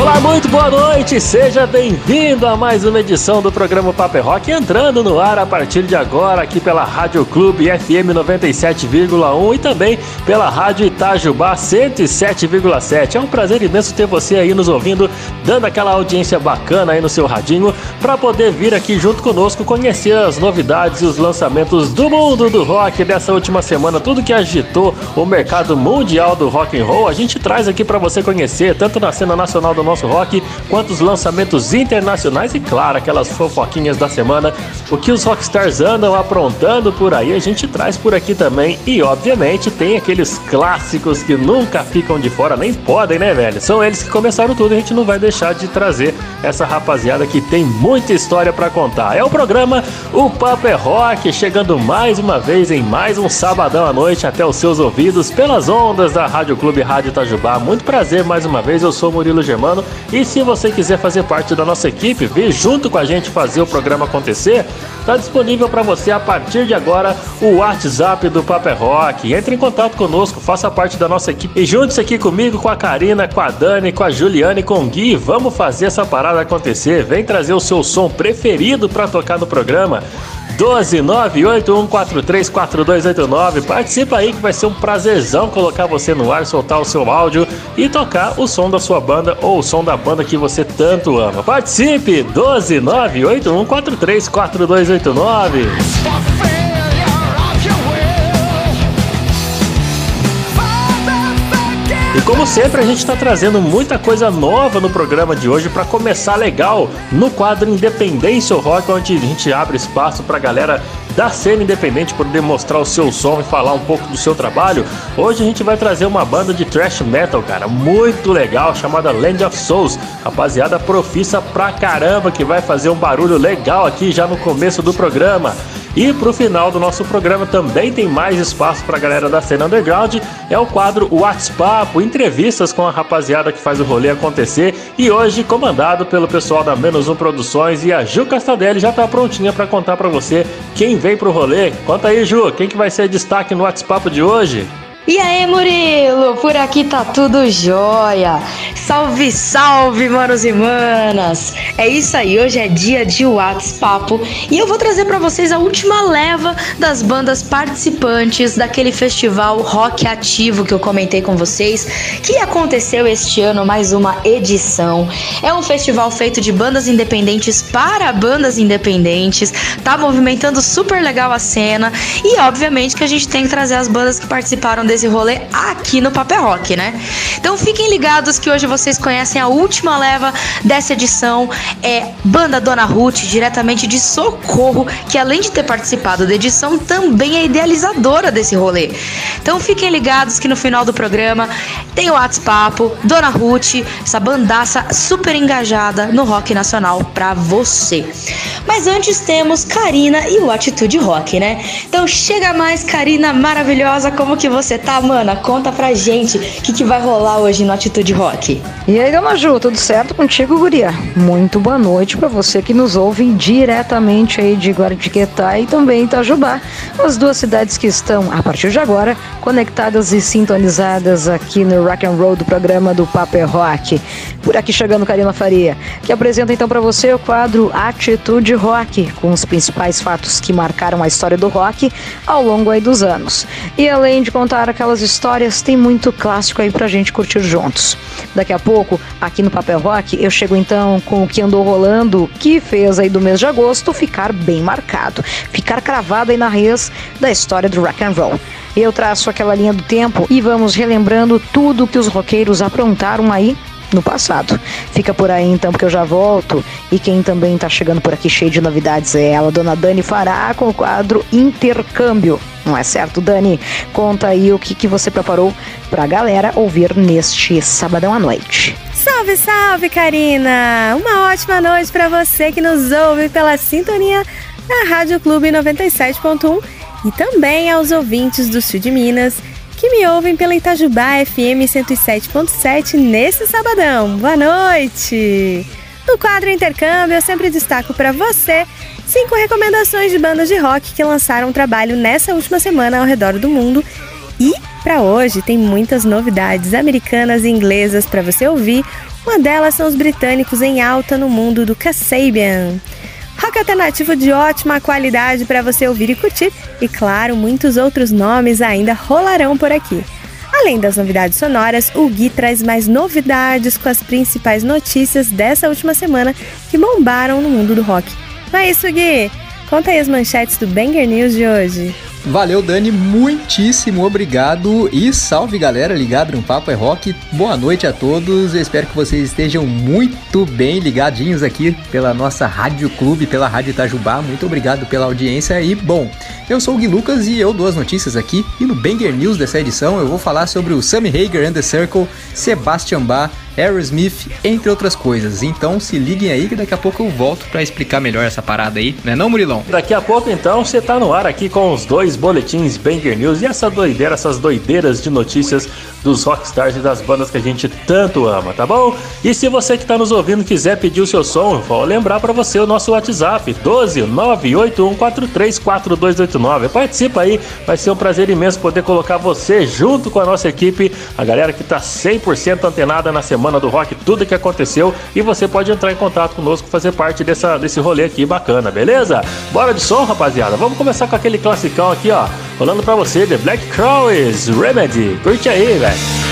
Olá, muito boa noite, seja bem-vindo a mais uma edição do programa Paper Rock, entrando no ar a partir de agora aqui pela Rádio Clube FM 97,1 e também pela Rádio Itajubá 107,7. É um prazer imenso ter você aí nos ouvindo, dando aquela audiência bacana aí no seu radinho, para poder vir aqui junto conosco conhecer as novidades e os lançamentos do mundo do rock dessa última semana, tudo que agitou o mercado mundial do rock and roll, a gente traz aqui para você conhecer, tanto na cena nacional do nosso rock, quanto os lançamentos internacionais e, claro, aquelas fofoquinhas da semana. O que os rockstars andam aprontando por aí, a gente traz por aqui também. E, obviamente, tem aqueles clássicos que nunca ficam de fora, nem podem, né, velho? São eles que começaram tudo, a gente não vai deixar de trazer essa rapaziada que tem muita história para contar. É o programa O Papo é Rock, chegando mais uma vez em mais um sabadão à noite até os seus ouvidos pelas ondas da Rádio Clube Rádio Itajubá. Muito prazer mais uma vez, eu sou Murilo Germano e se você quiser fazer parte da nossa equipe, vir junto com a gente fazer o programa acontecer, está disponível para você a partir de agora o WhatsApp do Paper Rock. Entre em contato conosco, faça parte da nossa equipe e junte-se aqui comigo, com a Karina, com a Dani, com a Juliane com o Gui. Vamos fazer essa parada acontecer. Vem trazer o seu som preferido para tocar no programa. 12981434289. Participa aí que vai ser um prazerzão colocar você no ar, soltar o seu áudio e tocar o som da sua banda ou o som da banda que você tanto ama. Participe! 12981434289. E como sempre, a gente está trazendo muita coisa nova no programa de hoje para começar legal no quadro Independência Rock, onde a gente abre espaço para a galera da cena independente poder mostrar o seu som e falar um pouco do seu trabalho. Hoje a gente vai trazer uma banda de thrash metal, cara, muito legal, chamada Land of Souls. Rapaziada profissa pra caramba que vai fazer um barulho legal aqui já no começo do programa. E pro final do nosso programa também tem mais espaço pra galera da cena underground. É o quadro WhatsApp, entrevistas com a rapaziada que faz o rolê acontecer. E hoje comandado pelo pessoal da Menos Um Produções e a Ju Castadelli já tá prontinha para contar para você quem veio pro rolê. Conta aí, Ju, quem que vai ser destaque no WhatsApp de hoje? E aí, Murilo? Por aqui tá tudo jóia. Salve, salve, manos e manas. É isso aí, hoje é dia de WhatsApp e eu vou trazer para vocês a última leva das bandas participantes daquele festival Rock Ativo que eu comentei com vocês, que aconteceu este ano, mais uma edição. É um festival feito de bandas independentes para bandas independentes, tá movimentando super legal a cena e obviamente que a gente tem que trazer as bandas que participaram desse esse rolê aqui no Papel Rock, né? Então fiquem ligados que hoje vocês conhecem a última leva dessa edição. É Banda Dona Ruth, diretamente de Socorro, que além de ter participado da edição, também é idealizadora desse rolê. Então fiquem ligados que no final do programa tem o WhatsApp, Dona Ruth, essa bandaça super engajada no rock nacional pra você. Mas antes temos Karina e o Atitude Rock, né? Então chega mais, Karina maravilhosa, como que você tá? Tá, mana? Conta pra gente o que, que vai rolar hoje no Atitude Rock. E aí, dona Ju, tudo certo contigo, guria? Muito boa noite para você que nos ouve diretamente aí de Guardiquetá e também Itajubá, as duas cidades que estão, a partir de agora, conectadas e sintonizadas aqui no Rock and Roll do programa do Paper Rock. Por aqui chegando Karina Faria, que apresenta então para você o quadro Atitude Rock, com os principais fatos que marcaram a história do rock ao longo aí dos anos. E além de contar aquelas histórias, tem muito clássico aí pra gente curtir juntos. Daqui a pouco, aqui no Papel Rock, eu chego então com o que andou rolando, que fez aí do mês de agosto ficar bem marcado, ficar cravado aí na raiz da história do rock and roll. Eu traço aquela linha do tempo e vamos relembrando tudo que os roqueiros aprontaram aí no passado. Fica por aí então, porque eu já volto. E quem também tá chegando por aqui cheio de novidades é ela, dona Dani Fará, com o quadro Intercâmbio. Não é certo, Dani? Conta aí o que, que você preparou pra galera ouvir neste sabadão à noite. Salve, salve, Karina! Uma ótima noite para você que nos ouve pela sintonia da Rádio Clube 97.1 e também aos ouvintes do Sul de Minas que me ouvem pela Itajubá FM 107.7 nesse sabadão. Boa noite! No quadro Intercâmbio, eu sempre destaco para você cinco recomendações de bandas de rock que lançaram trabalho nessa última semana ao redor do mundo. E para hoje tem muitas novidades americanas e inglesas para você ouvir. Uma delas são os britânicos em alta no mundo do Kasabian. Rock alternativo de ótima qualidade para você ouvir e curtir. E claro, muitos outros nomes ainda rolarão por aqui. Além das novidades sonoras, o Gui traz mais novidades com as principais notícias dessa última semana que bombaram no mundo do rock. Não é isso, Gui? Conta aí as manchetes do Banger News de hoje. Valeu, Dani, muitíssimo obrigado e salve galera ligado no Papo é Rock. Boa noite a todos, eu espero que vocês estejam muito bem ligadinhos aqui pela nossa Rádio Clube, pela Rádio Itajubá. Muito obrigado pela audiência e, bom, eu sou o Gui Lucas e eu dou as notícias aqui. E no Banger News dessa edição eu vou falar sobre o Sammy Hager and the Circle, Sebastian Bach, Aerosmith, entre outras coisas. Então se liguem aí que daqui a pouco eu volto para explicar melhor essa parada aí, né não, Murilão? Daqui a pouco então você tá no ar aqui com os dois boletins Banger News e essa doideira, essas doideiras de notícias dos rockstars e das bandas que a gente tanto ama, tá bom? E se você que está nos ouvindo quiser pedir o seu som, vou lembrar para você o nosso WhatsApp 12 981434289. Participa aí, vai ser um prazer imenso poder colocar você junto com a nossa equipe, a galera que tá 100% antenada na semana do rock, tudo que aconteceu e você pode entrar em contato conosco, fazer parte dessa, desse rolê aqui bacana, beleza? Bora de som, rapaziada. Vamos começar com aquele classicão aqui, ó, rolando para você The Black Crowes Remedy. Curte aí, velho.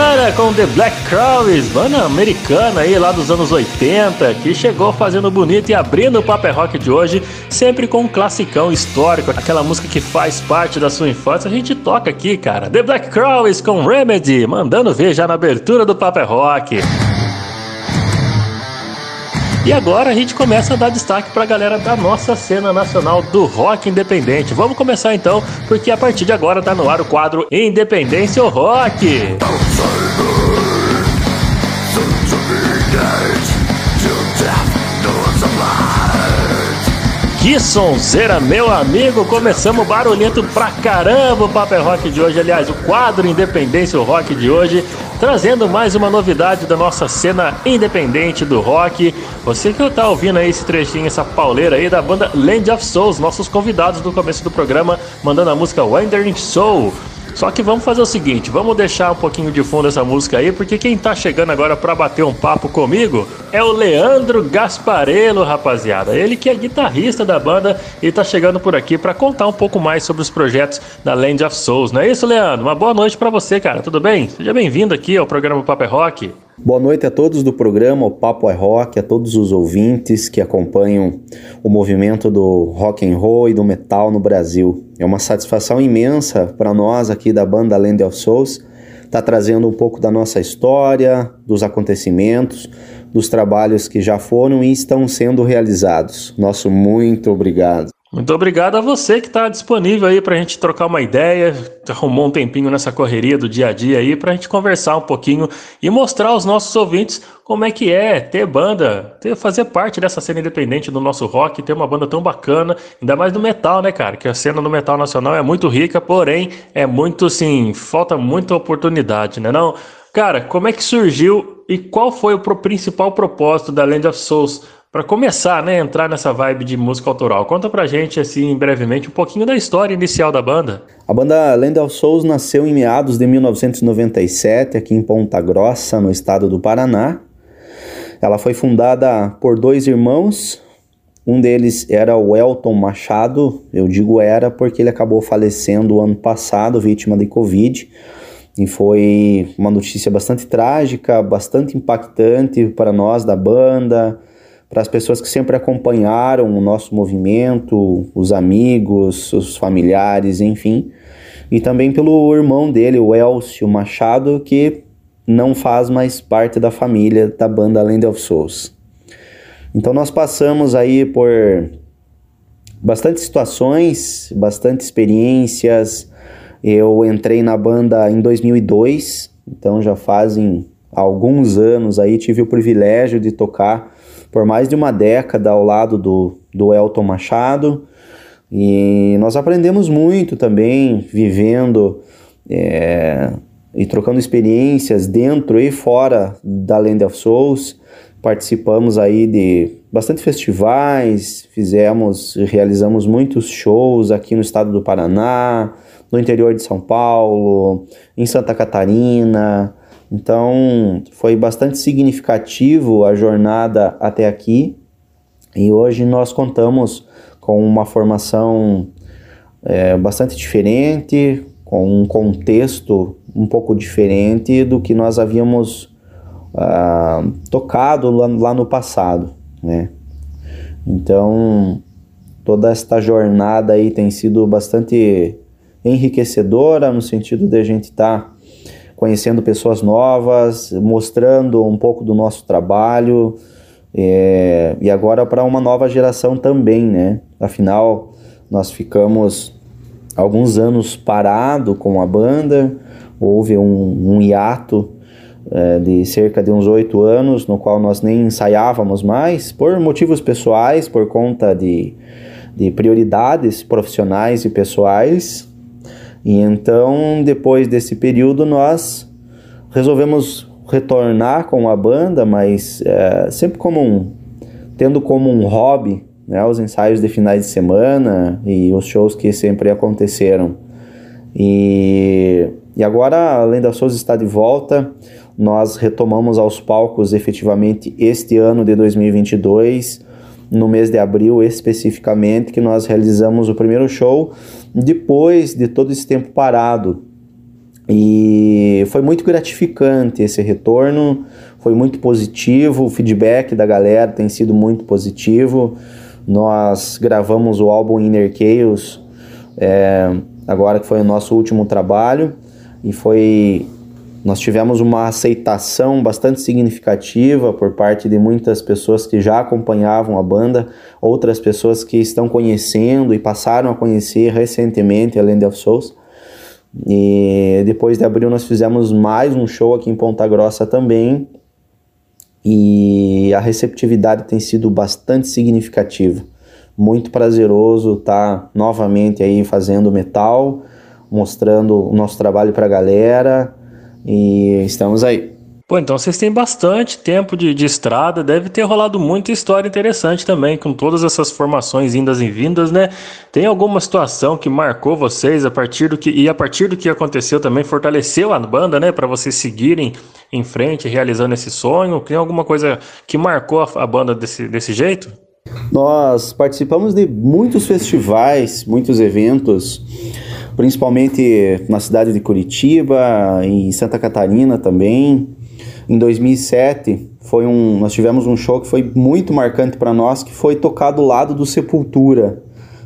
Bacana com The Black Crowes, banda americana aí lá dos anos 80, que chegou fazendo bonito e abrindo o Paper Rock de hoje, sempre com um classicão histórico, aquela música que faz parte da sua infância, a gente toca aqui, cara. The Black Crowes com Remedy, mandando ver já na abertura do Paper Rock. E agora a gente começa a dar destaque para a galera da nossa cena nacional do rock independente. Vamos começar então, porque a partir de agora tá no ar o quadro Independência ou Rock. Que sonzeira, meu amigo! Começamos barulhento pra caramba o Paper Rock de hoje. Aliás, o quadro Independência o Rock de hoje, trazendo mais uma novidade da nossa cena independente do rock. Você que tá ouvindo aí esse trechinho, essa pauleira aí da banda Land of Souls, nossos convidados do começo do programa, mandando a música Wandering Soul. Só que vamos fazer o seguinte, vamos deixar um pouquinho de fundo essa música aí, porque quem tá chegando agora para bater um papo comigo é o Leandro Gasparello, rapaziada. Ele que é guitarrista da banda e tá chegando por aqui para contar um pouco mais sobre os projetos da Land of Souls. Não é isso, Leandro? Uma boa noite para você, cara. Tudo bem? Seja bem-vindo aqui ao programa Papo é Rock. Boa noite a todos do programa O Papo é Rock, a todos os ouvintes que acompanham o movimento do rock and roll e do metal no Brasil. É uma satisfação imensa para nós aqui da banda Land of Souls estar tá trazendo um pouco da nossa história, dos acontecimentos, dos trabalhos que já foram e estão sendo realizados. Nosso muito obrigado. Muito obrigado a você que está disponível aí para a gente trocar uma ideia, arrumou um tempinho nessa correria do dia a dia aí para a gente conversar um pouquinho e mostrar aos nossos ouvintes como é que é ter banda, ter, fazer parte dessa cena independente do nosso rock, ter uma banda tão bacana, ainda mais do metal, né, cara? Que a cena do metal nacional é muito rica, porém é muito, assim, falta muita oportunidade, né não? Cara, como é que surgiu e qual foi o principal propósito da Land of Souls para começar, né, entrar nessa vibe de música autoral, conta pra gente, assim, brevemente, um pouquinho da história inicial da banda. A banda Land of Souls nasceu em meados de 1997, aqui em Ponta Grossa, no estado do Paraná. Ela foi fundada por dois irmãos, um deles era o Elton Machado, eu digo era porque ele acabou falecendo ano passado, vítima de Covid. E foi uma notícia bastante trágica, bastante impactante para nós da banda, para as pessoas que sempre acompanharam o nosso movimento, os amigos, os familiares, enfim, e também pelo irmão dele, o Elcio Machado, que não faz mais parte da família da banda Land of Souls. Então nós passamos aí por bastante situações, bastante experiências. Eu entrei na banda em 2002, então já fazem alguns anos aí tive o privilégio de tocar por mais de uma década ao lado do, do Elton Machado. E nós aprendemos muito também, vivendo é, e trocando experiências dentro e fora da Land of Souls. Participamos aí de bastante festivais, fizemos, realizamos muitos shows aqui no estado do Paraná, no interior de São Paulo, em Santa Catarina, então foi bastante significativo a jornada até aqui e hoje nós contamos com uma formação é, bastante diferente, com um contexto um pouco diferente do que nós havíamos ah, tocado lá, lá, no passado, né? Então toda esta jornada aí tem sido bastante enriquecedora no sentido de a gente estar tá conhecendo pessoas novas, mostrando um pouco do nosso trabalho é, e agora para uma nova geração também, né? Afinal, nós ficamos alguns anos parado com a banda, houve um, um hiato é, de cerca de uns oito anos, no qual nós nem ensaiávamos mais, por motivos pessoais, por conta de, de prioridades profissionais e pessoais, e então, depois desse período, nós resolvemos retornar com a banda, mas é, sempre como um, tendo como um hobby né, os ensaios de finais de semana e os shows que sempre aconteceram. E, e agora, além da Souza está de volta, nós retomamos aos palcos efetivamente este ano de 2022 no mês de abril especificamente, que nós realizamos o primeiro show depois de todo esse tempo parado. E foi muito gratificante esse retorno, foi muito positivo, o feedback da galera tem sido muito positivo. Nós gravamos o álbum Inner Chaos, é, agora que foi o nosso último trabalho, e foi nós tivemos uma aceitação bastante significativa por parte de muitas pessoas que já acompanhavam a banda, outras pessoas que estão conhecendo e passaram a conhecer recentemente a Land of Souls. E depois de abril nós fizemos mais um show aqui em Ponta Grossa também. E a receptividade tem sido bastante significativa. Muito prazeroso estar tá novamente aí fazendo metal, mostrando o nosso trabalho para a galera e estamos aí. Pô, então vocês têm bastante tempo de, de, estrada, deve ter rolado muita história interessante também, com todas essas formações indas e vindas, né? Tem alguma situação que marcou vocês a partir do que e a partir do que aconteceu também fortaleceu a banda, né, para vocês seguirem em frente realizando esse sonho? Tem alguma coisa que marcou a, a banda desse, desse jeito? Nós participamos de muitos festivais, muitos eventos principalmente na cidade de Curitiba, em Santa Catarina também. Em 2007 foi um, nós tivemos um show que foi muito marcante para nós, que foi tocar do lado do Sepultura.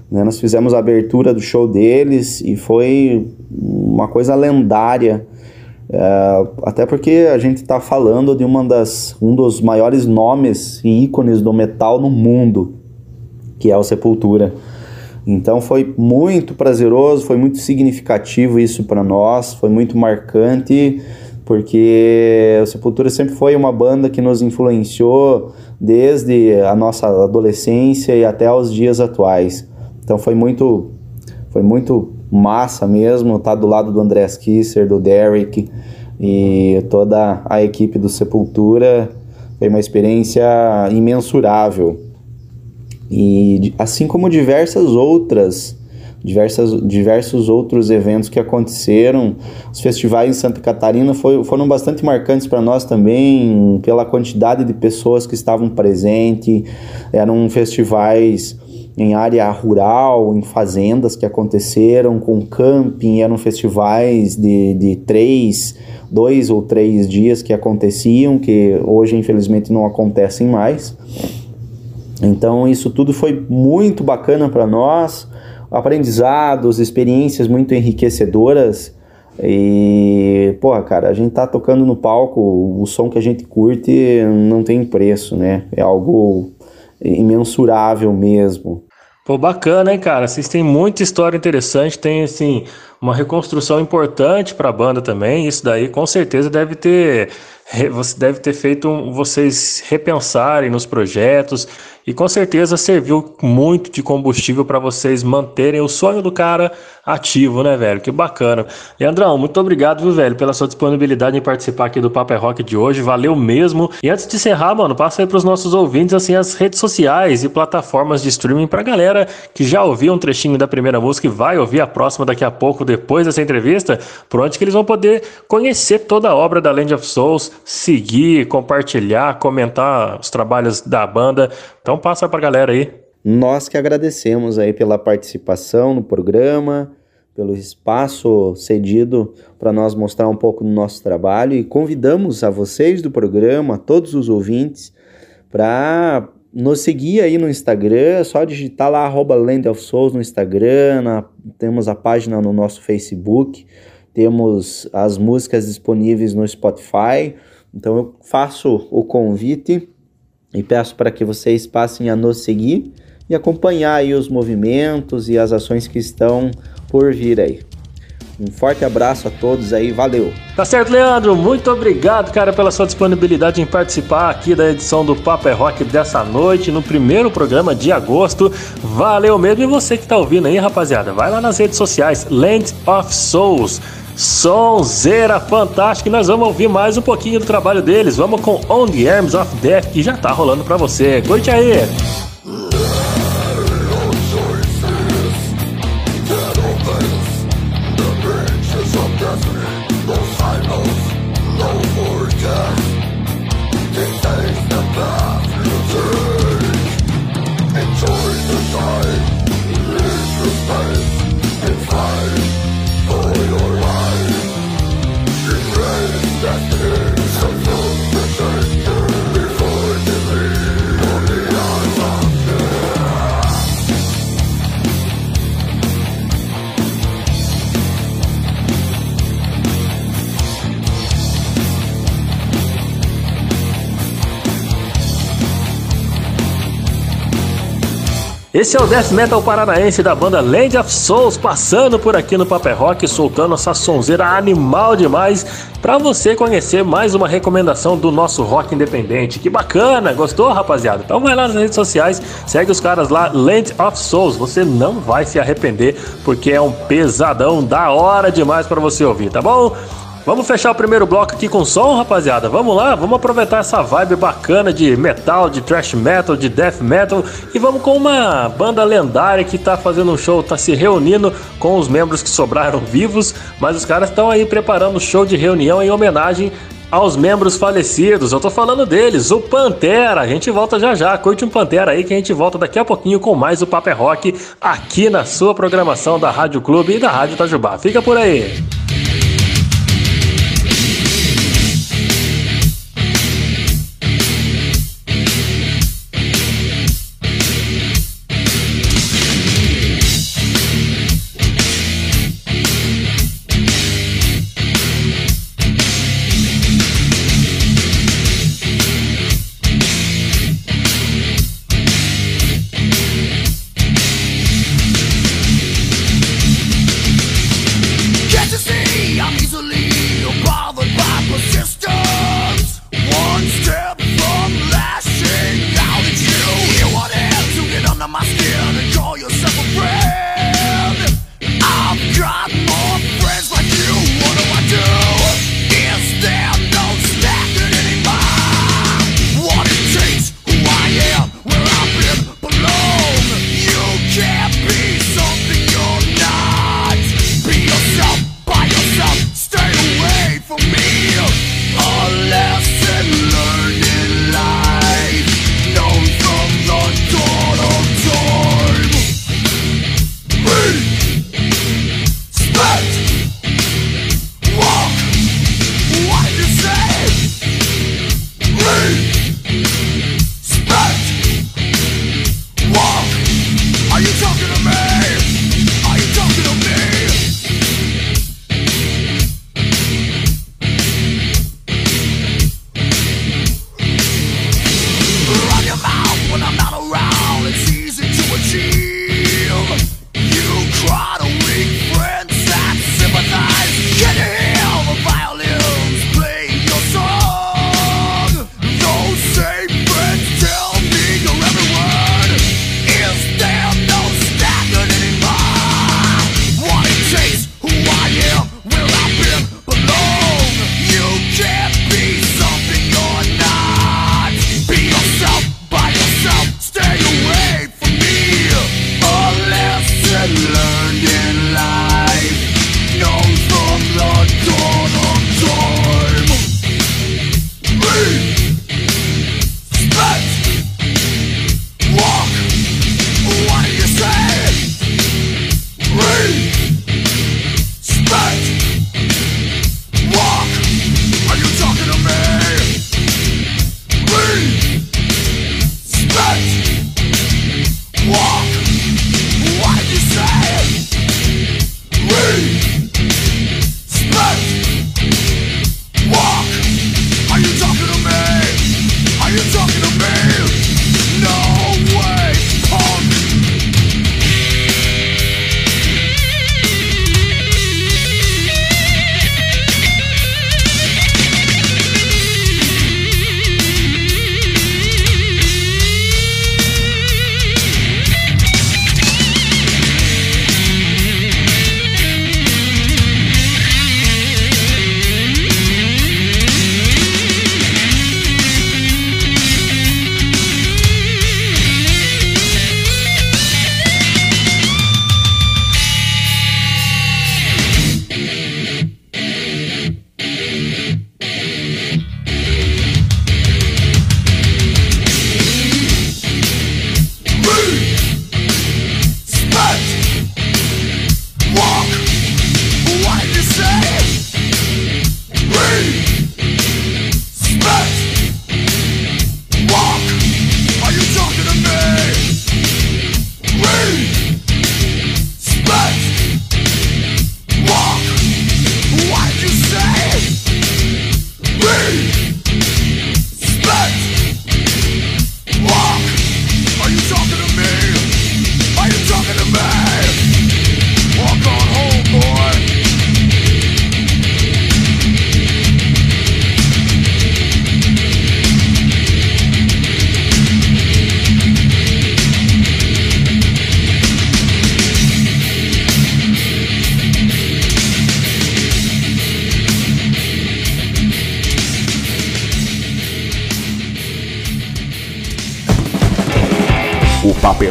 Né? Nós fizemos a abertura do show deles e foi uma coisa lendária. É, até porque a gente está falando de uma das, um dos maiores nomes e ícones do metal no mundo, que é o Sepultura. Então foi muito prazeroso, foi muito significativo isso para nós, foi muito marcante, porque o Sepultura sempre foi uma banda que nos influenciou desde a nossa adolescência e até os dias atuais. Então foi muito foi muito massa mesmo tá do lado do André Kisser, do Derek e toda a equipe do Sepultura. Foi uma experiência imensurável. E assim como diversas outras, diversas, diversos outros eventos que aconteceram, os festivais em Santa Catarina foi, foram bastante marcantes para nós também, pela quantidade de pessoas que estavam presentes. Eram festivais em área rural, em fazendas que aconteceram, com camping, eram festivais de, de três, dois ou três dias que aconteciam, que hoje infelizmente não acontecem mais. Então isso tudo foi muito bacana para nós, aprendizados, experiências muito enriquecedoras. E, porra, cara, a gente tá tocando no palco, o som que a gente curte não tem preço, né? É algo imensurável mesmo. Pô, bacana, hein, cara? Vocês têm muita história interessante, tem, assim, uma reconstrução importante para a banda também. Isso daí, com certeza, deve ter, você deve ter feito vocês repensarem nos projetos e com certeza serviu muito de combustível para vocês manterem o sonho do cara ativo, né, velho? Que bacana. Leandrão, muito obrigado, viu, velho, pela sua disponibilidade em participar aqui do Papo é Rock de hoje. Valeu mesmo. E antes de encerrar, mano, passa aí para os nossos ouvintes assim as redes sociais e plataformas de streaming para galera que já ouviu um trechinho da primeira música e vai ouvir a próxima daqui a pouco depois dessa entrevista, por onde que eles vão poder conhecer toda a obra da Land of Souls, seguir, compartilhar, comentar os trabalhos da banda. Então passa para a galera aí. Nós que agradecemos aí pela participação no programa, pelo espaço cedido para nós mostrar um pouco do nosso trabalho e convidamos a vocês do programa, a todos os ouvintes, para nos seguir aí no Instagram, é só digitar lá arroba Land of Souls no Instagram, na, temos a página no nosso Facebook, temos as músicas disponíveis no Spotify. Então eu faço o convite e peço para que vocês passem a nos seguir e acompanhar aí os movimentos e as ações que estão por vir aí. Um forte abraço a todos aí, valeu. Tá certo, Leandro. Muito obrigado, cara, pela sua disponibilidade em participar aqui da edição do Papo é Rock dessa noite, no primeiro programa de agosto. Valeu mesmo. E você que tá ouvindo aí, rapaziada, vai lá nas redes sociais, Land of Souls. Sonzeira fantástica. E nós vamos ouvir mais um pouquinho do trabalho deles. Vamos com On the Arms of Death, que já tá rolando pra você. Curte aí! Esse é o death metal paranaense da banda Land of Souls passando por aqui no Paper Rock, soltando essa sonzeira animal demais para você conhecer mais uma recomendação do nosso rock independente. Que bacana, gostou, rapaziada? Então vai lá nas redes sociais, segue os caras lá, Land of Souls. Você não vai se arrepender porque é um pesadão da hora demais para você ouvir, tá bom? Vamos fechar o primeiro bloco aqui com som, rapaziada? Vamos lá, vamos aproveitar essa vibe bacana de metal, de thrash metal, de death metal e vamos com uma banda lendária que tá fazendo um show, tá se reunindo com os membros que sobraram vivos, mas os caras estão aí preparando um show de reunião em homenagem aos membros falecidos. Eu tô falando deles, o Pantera. A gente volta já já. Curte um Pantera aí que a gente volta daqui a pouquinho com mais o Paper Rock aqui na sua programação da Rádio Clube e da Rádio Itajubá. Fica por aí.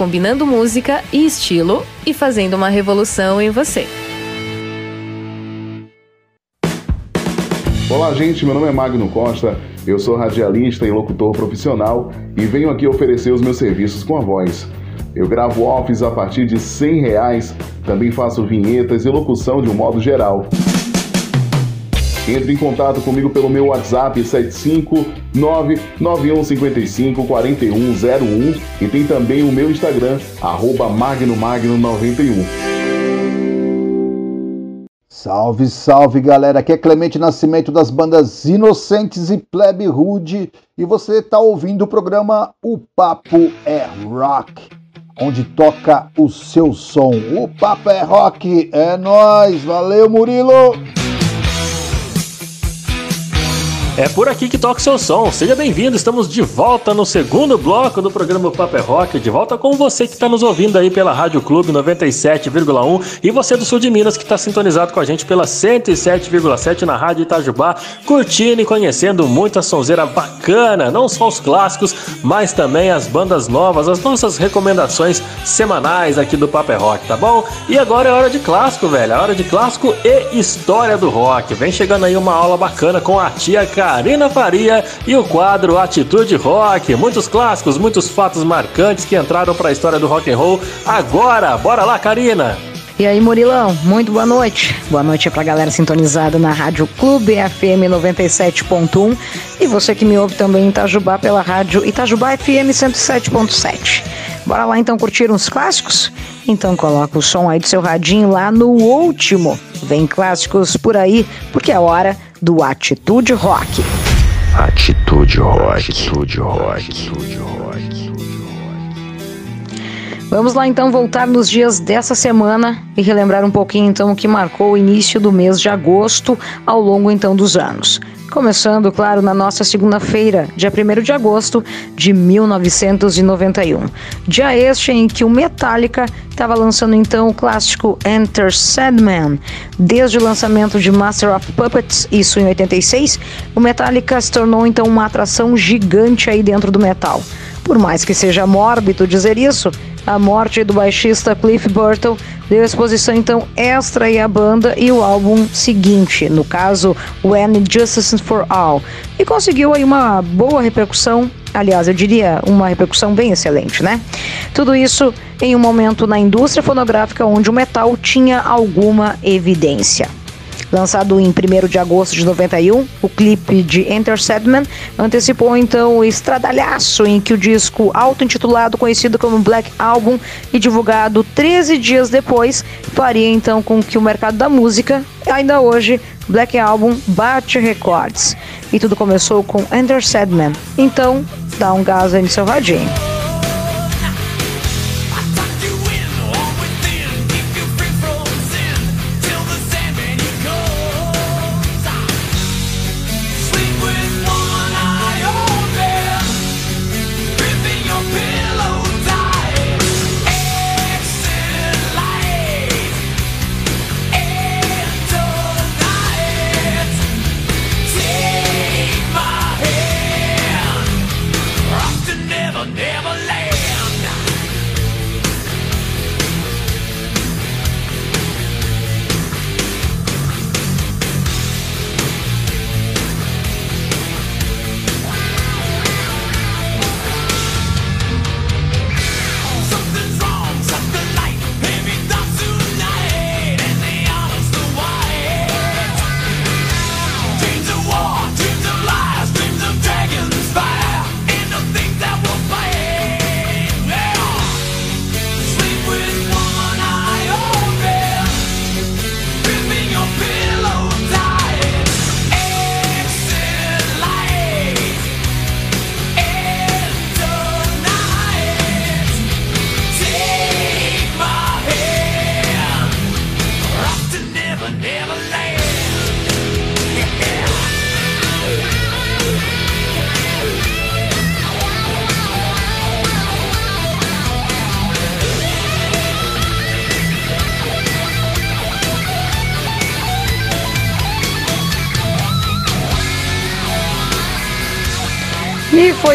combinando música e estilo e fazendo uma revolução em você. Olá, gente. Meu nome é Magno Costa. Eu sou radialista e locutor profissional e venho aqui oferecer os meus serviços com a voz. Eu gravo offs a partir de 100 reais, também faço vinhetas e locução de um modo geral. Entre em contato comigo pelo meu WhatsApp 75991554101 e tem também o meu Instagram, arroba magnomagno91. Salve, salve galera, aqui é Clemente Nascimento das bandas Inocentes e Plebe Rude e você está ouvindo o programa O Papo é Rock onde toca o seu som. O Papo é Rock, é nós, valeu Murilo! É por aqui que toca o seu som. Seja bem-vindo. Estamos de volta no segundo bloco do programa Paper Rock. De volta com você que está nos ouvindo aí pela Rádio Clube 97,1 e você do sul de Minas que está sintonizado com a gente pela 107,7 na Rádio Itajubá, curtindo e conhecendo muita sonzeira bacana, não só os clássicos, mas também as bandas novas, as nossas recomendações semanais aqui do Paper Rock, tá bom? E agora é hora de clássico, velho. É hora de clássico e história do rock. Vem chegando aí uma aula bacana com a tia Karina Faria e o quadro Atitude Rock. Muitos clássicos, muitos fatos marcantes que entraram para a história do rock and roll. Agora, bora lá, Karina! E aí, Murilão, muito boa noite. Boa noite pra galera sintonizada na Rádio Clube FM 97.1 e você que me ouve também em Itajubá pela Rádio Itajubá FM 107.7. Bora lá então curtir uns clássicos? Então coloca o som aí do seu radinho lá no último. Vem clássicos por aí, porque é hora do Atitude Rock. Atitude Rock. Atitude Rock. Atitude Rock. Vamos lá então voltar nos dias dessa semana e relembrar um pouquinho então o que marcou o início do mês de agosto ao longo então dos anos. Começando, claro, na nossa segunda-feira, dia 1 de agosto de 1991. Dia este em que o Metallica estava lançando então o clássico Enter Sandman. Desde o lançamento de Master of Puppets, isso em 86, o Metallica se tornou então uma atração gigante aí dentro do metal. Por mais que seja mórbido dizer isso, a morte do baixista Cliff Burton deu exposição então extra aí à banda e o álbum seguinte, no caso When Justice for All, e conseguiu aí uma boa repercussão, aliás, eu diria uma repercussão bem excelente, né? Tudo isso em um momento na indústria fonográfica onde o metal tinha alguma evidência. Lançado em 1 de agosto de 91, o clipe de Enter Sandman antecipou então o estradalhaço em que o disco auto-intitulado, conhecido como Black Album e divulgado 13 dias depois, faria então com que o mercado da música, ainda hoje, Black Album bate recordes. E tudo começou com Enter Sandman. Então, dá um gás aí no seu radinho.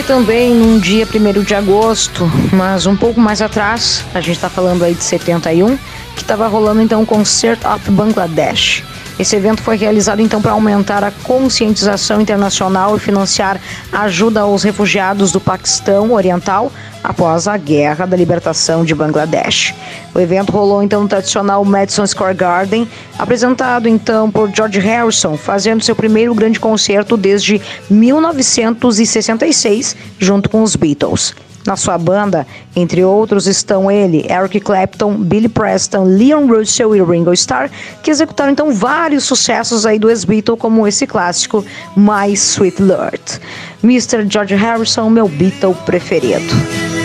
Também num dia 1 de agosto, mas um pouco mais atrás, a gente está falando aí de 71, que estava rolando então o Concert of Bangladesh. Esse evento foi realizado então para aumentar a conscientização internacional e financiar ajuda aos refugiados do Paquistão Oriental após a Guerra da Libertação de Bangladesh. O evento rolou então no tradicional Madison Square Garden, apresentado então por George Harrison, fazendo seu primeiro grande concerto desde 1966, junto com os Beatles. Na sua banda, entre outros, estão ele, Eric Clapton, Billy Preston, Leon Russell e Ringo Starr, que executaram então vários sucessos aí do ex-Beatle, como esse clássico My Sweet Lord. Mr. George Harrison, meu Beatle preferido.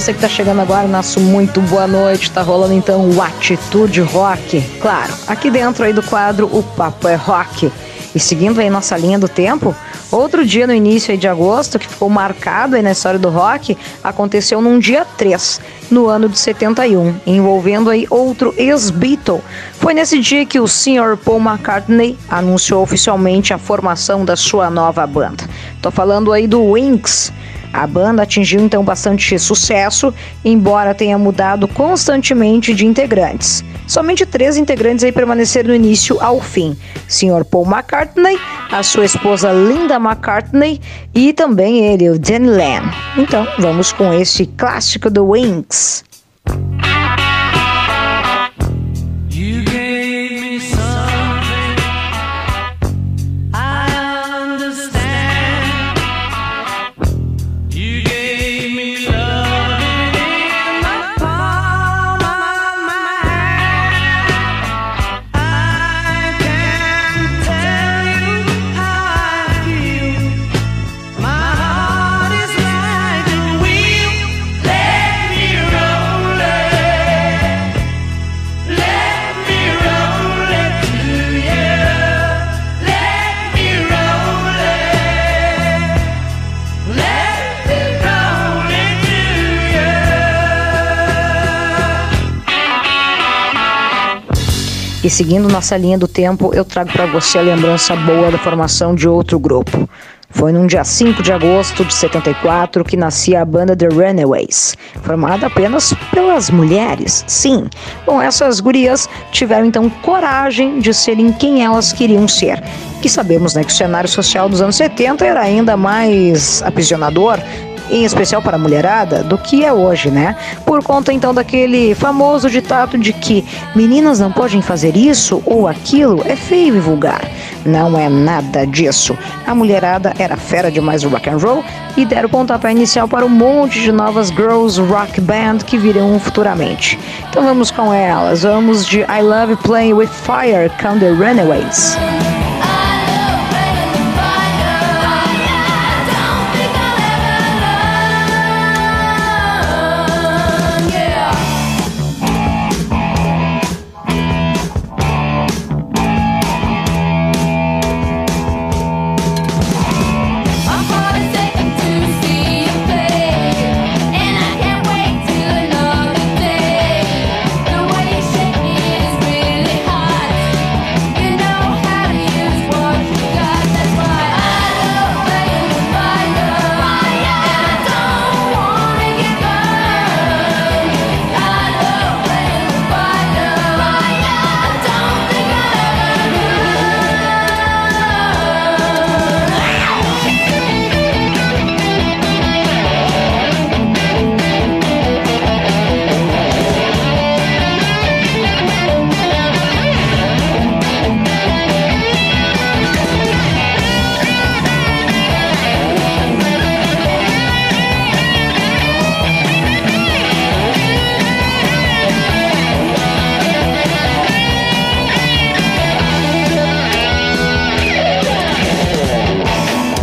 Você que está chegando agora, nosso muito boa noite. Está rolando então o Atitude Rock. Claro, aqui dentro aí do quadro O Papo é Rock. E seguindo aí nossa linha do tempo, outro dia no início de agosto, que ficou marcado aí na história do rock, aconteceu num dia 3, no ano de 71, envolvendo aí outro ex-Beatle. Foi nesse dia que o Sr. Paul McCartney anunciou oficialmente a formação da sua nova banda. Tô falando aí do Wings. A banda atingiu então bastante sucesso, embora tenha mudado constantemente de integrantes. Somente três integrantes aí permaneceram do início ao fim: Sr. Paul McCartney, a sua esposa Linda McCartney e também ele, o Danny Lamb. Então, vamos com esse clássico do Wings. Seguindo nossa linha do tempo, eu trago para você a lembrança boa da formação de outro grupo. Foi num dia 5 de agosto de 74 que nascia a banda The Runaways, formada apenas pelas mulheres. Sim, bom, essas gurias tiveram então coragem de serem quem elas queriam ser. Que sabemos né, que o cenário social dos anos 70 era ainda mais aprisionador, em especial para a mulherada, do que é hoje, né? Por conta então daquele famoso ditado de que meninas não podem fazer isso ou aquilo, é feio e vulgar. Não é nada disso. A mulherada era fera demais do rock and roll e deram pontapé inicial para um monte de novas girls rock band que virão futuramente. Então vamos com elas. Vamos de I Love Playing with Fire com The Runaways.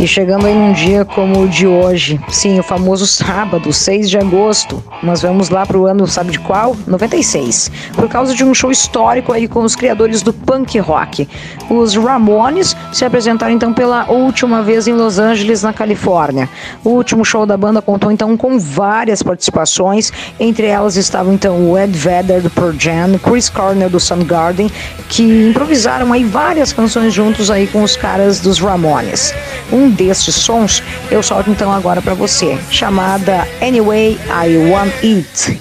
E chegando aí num dia como o de hoje, sim, o famoso sábado, 6 de agosto, nós vamos lá pro ano, sabe de qual? 96. Por causa de um show histórico aí com os criadores do punk rock. Os Ramones se apresentaram então pela última vez em Los Angeles, na Califórnia. O último show da banda contou então com várias participações, entre elas estavam então o Ed Vedder do Pearl Jam, Chris Cornell do Soundgarden, que improvisaram aí várias canções juntos aí com os caras dos Ramones. Um destes sons eu solto então agora para você, chamada Anyway I Want It.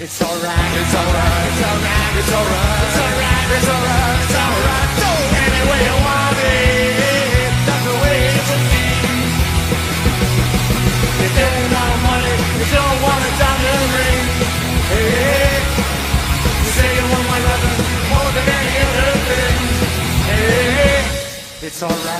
It's alright,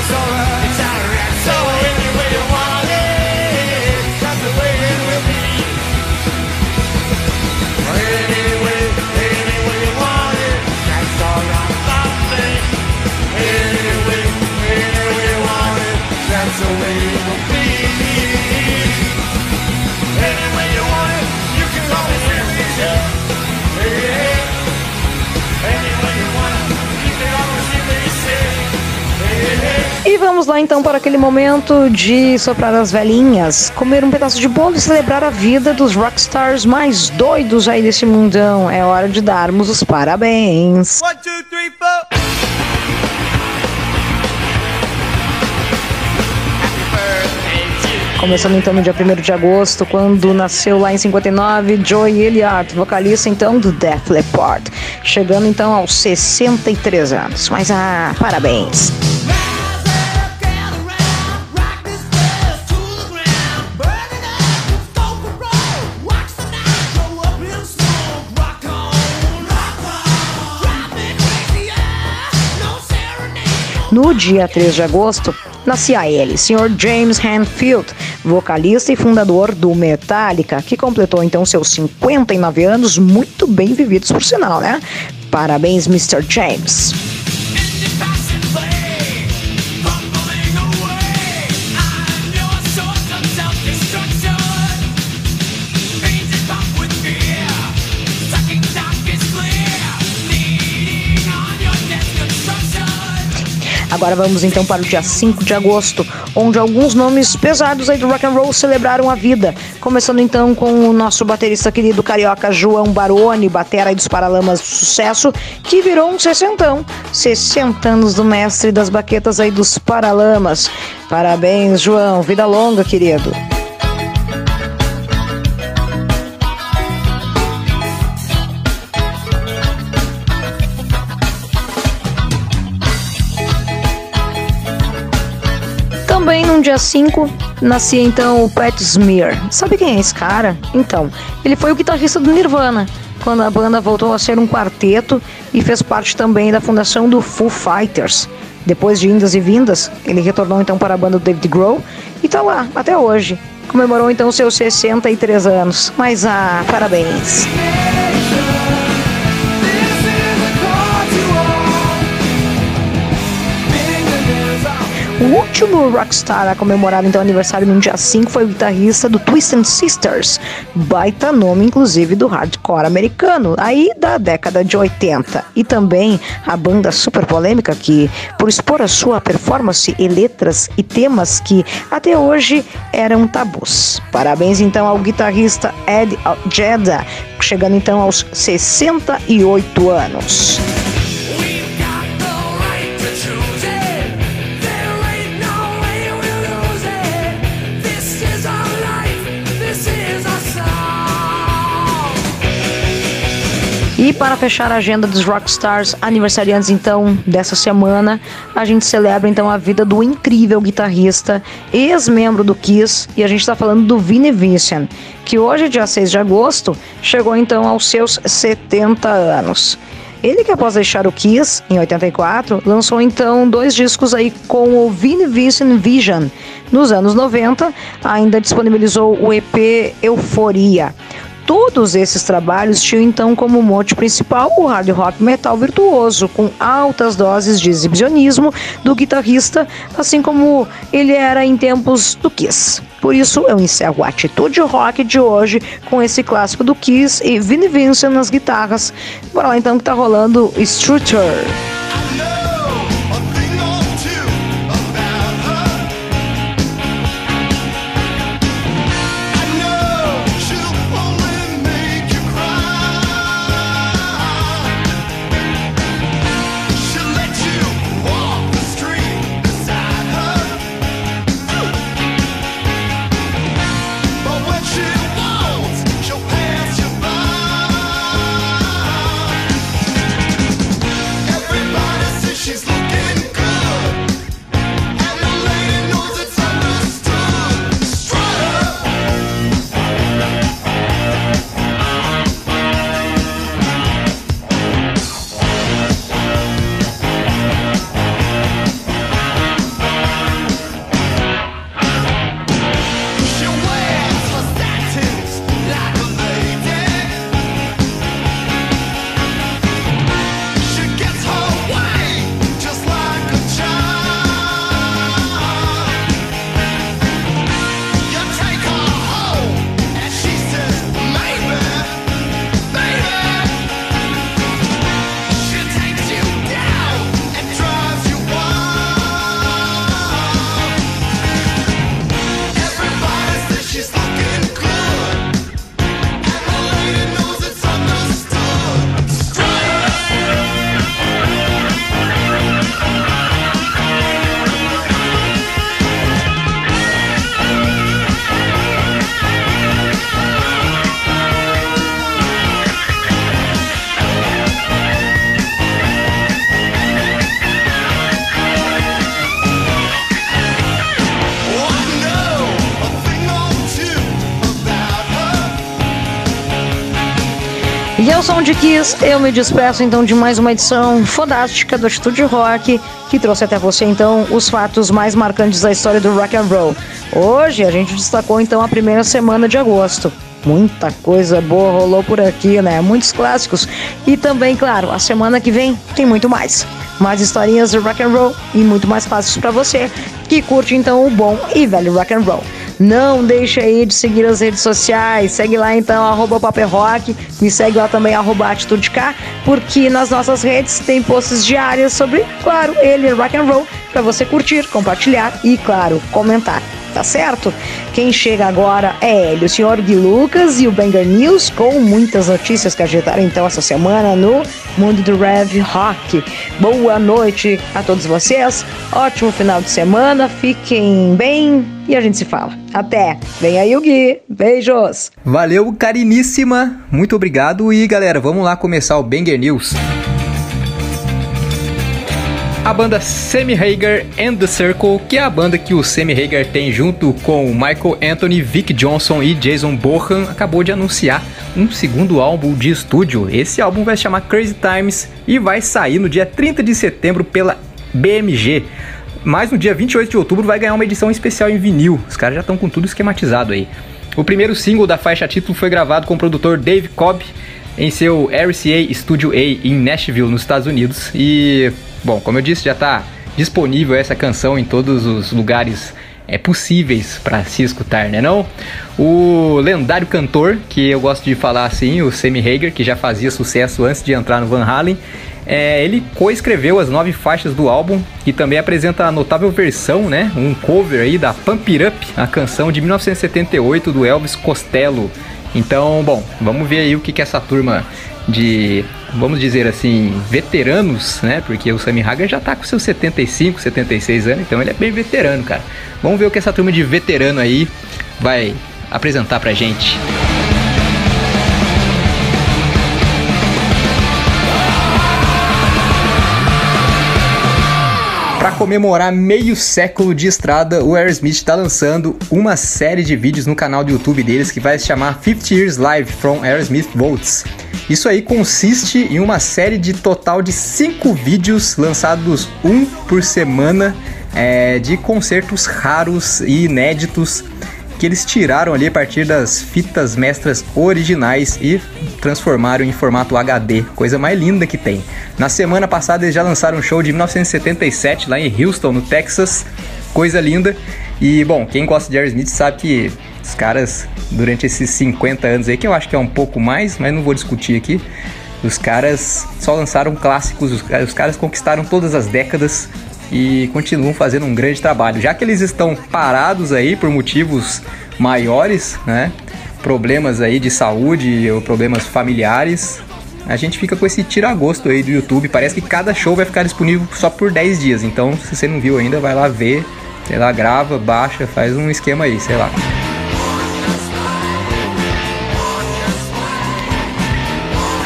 it's alright. Vamos lá então para aquele momento de soprar as velhinhas, comer um pedaço de bolo e celebrar a vida dos rockstars mais doidos aí desse mundão. É hora de darmos os parabéns. One, two, three. Começando então no dia 1 de agosto, quando nasceu lá em 59 Joy Elliott, vocalista então do Def Leppard, chegando então aos 63 anos. Mas ah, parabéns! No dia 3 de agosto, nascia ele, Sr. James Hanfield, vocalista e fundador do Metallica, que completou então seus 59 anos, muito bem vividos por sinal, né? Parabéns, Mr. James. Agora vamos então para o dia 5 de agosto, onde alguns nomes pesados aí do rock and roll celebraram a vida, Começando então com o nosso baterista querido carioca João Baroni, batera dos Paralamas do Sucesso, que virou um sessentão. 60 anos do mestre das baquetas aí dos Paralamas. Parabéns, João. Vida longa, querido. No dia 5 nascia então o Pat Smear. Sabe quem é esse cara? Então, ele foi o guitarrista do Nirvana, quando a banda voltou a ser um quarteto e fez parte também da fundação do Foo Fighters. Depois de indas e vindas, ele retornou então para a banda do David Grohl e tá lá até hoje. Comemorou então seus 63 anos. Mas ah, parabéns. Último rockstar a comemorar então aniversário no dia 5 foi o guitarrista do Twisted Sisters, baita nome inclusive do hardcore americano, aí da década de 80. E também a banda super polêmica que, por expor a sua performance e letras e temas que até hoje eram tabus. Parabéns então ao guitarrista Ed Jeddah, chegando então aos 68 anos. Para fechar a agenda dos Rockstars aniversariantes então dessa semana, a gente celebra então a vida do incrível guitarrista, ex-membro do Kiss, e a gente está falando do Vinnie Vincent, que hoje, dia 6 de agosto, chegou então aos seus 70 anos. Ele que após deixar o Kiss, em 84, lançou então dois discos aí com o Vinnie Vincent Vision. Nos anos 90, ainda disponibilizou o EP Euforia. Todos esses trabalhos tinham então como mote principal o hard rock metal virtuoso, com altas doses de exibicionismo do guitarrista, assim como ele era em tempos do Kiss. Por isso eu encerro a Atitude Rock de hoje com esse clássico do Kiss e Vinnie Vincent nas guitarras. Bora lá então que tá rolando Structure. Som de Kiss, eu me despeço então de mais uma edição fodástica do Atitude Rock, que trouxe até você então os fatos mais marcantes da história do rock and roll. Hoje a gente destacou então a primeira semana de agosto. Muita coisa boa rolou por aqui, né? Muitos clássicos. E também, claro, a semana que vem tem muito mais. Mais historinhas de rock and roll e muito mais clássicos para você que curte então o bom e velho rock and roll. Não deixe aí de seguir as redes sociais. Segue lá então, arroba Rock. Me segue lá também, arroba Atitude K, porque nas nossas redes tem posts diários sobre, claro, ele, rock and roll, para você curtir, compartilhar e, claro, comentar. Tá certo? Quem chega agora é ele, o senhor Gui Lucas e o Banger News, com muitas notícias que agitaram então essa semana no mundo do Rev Rock. Boa noite a todos vocês, ótimo final de semana, fiquem bem e a gente se fala. Até! Vem aí o Gui, beijos! Valeu, cariníssima, muito obrigado e galera, vamos lá começar o Banger News. A banda Sammy Hagar and the Circle, que é a banda que o Sammy Hagar tem junto com Michael Anthony, Vic Johnson e Jason Bohan, acabou de anunciar um segundo álbum de estúdio. Esse álbum vai se chamar Crazy Times e vai sair no dia 30 de setembro pela BMG. Mas no dia 28 de outubro vai ganhar uma edição especial em vinil. Os caras já estão com tudo esquematizado aí. O primeiro single da faixa título foi gravado com o produtor Dave Cobb em seu RCA Studio A em Nashville, nos Estados Unidos. E, bom, como eu disse, já está disponível essa canção em todos os lugares é, possíveis para se escutar, né não? O lendário cantor, que eu gosto de falar assim, o Sammy Hagar, que já fazia sucesso antes de entrar no Van Halen, é, ele coescreveu as nove faixas do álbum e também apresenta a notável versão, né, um cover aí da Pump It Up, a canção de 1978 do Elvis Costello. Então, bom, vamos ver aí o que, que essa turma de, vamos dizer assim, veteranos, né? Porque o Sammy Hagar já tá com seus 75, 76 anos, então ele é bem veterano, cara. Vamos ver o que essa turma de veterano aí vai apresentar pra gente. Para comemorar meio século de estrada, o Aerosmith está lançando uma série de vídeos no canal do YouTube deles que vai se chamar 50 Years Live from Aerosmith Volts. Isso aí consiste em uma série de total de cinco vídeos lançados um por semana é, de concertos raros e inéditos que eles tiraram ali a partir das fitas mestras originais e transformaram em formato HD, coisa mais linda que tem. Na semana passada eles já lançaram um show de 1977 lá em Houston, no Texas, coisa linda. E bom, quem gosta de Aerosmith sabe que os caras durante esses 50 anos aí, que eu acho que é um pouco mais, mas não vou discutir aqui. Os caras só lançaram clássicos, os caras conquistaram todas as décadas e continuam fazendo um grande trabalho. Já que eles estão parados aí por motivos maiores, né? Problemas aí de saúde ou problemas familiares, a gente fica com esse tiragosto aí do YouTube. Parece que cada show vai ficar disponível só por 10 dias. Então, se você não viu ainda, vai lá ver, sei lá, grava, baixa, faz um esquema aí, sei lá.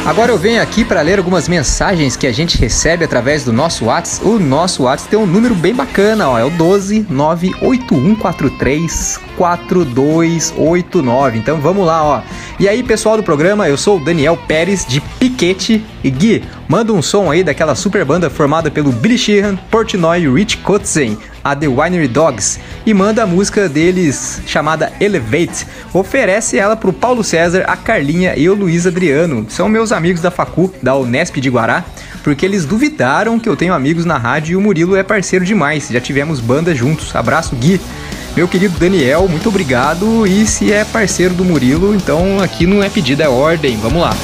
Agora eu venho aqui para ler algumas mensagens que a gente recebe através do nosso WhatsApp. O nosso WhatsApp tem um número bem bacana, ó, é o 12 98143 4289. Então vamos lá, ó. E aí, pessoal do programa, eu sou o Daniel Pérez de Piquete e Gui, manda um som aí daquela super banda formada pelo Billy Sheehan, Portnoy e Rich Kotzen, a The Winery Dogs, e manda a música deles chamada Elevate. Oferece ela pro Paulo César, a Carlinha e o Luiz Adriano. São meus amigos da Facu, da Unesp de Guará, porque eles duvidaram que eu tenho amigos na rádio e o Murilo é parceiro demais. Já tivemos banda juntos. Abraço, Gui. Meu querido Daniel, muito obrigado. E se é parceiro do Murilo, então aqui não é pedido, é ordem. Vamos lá.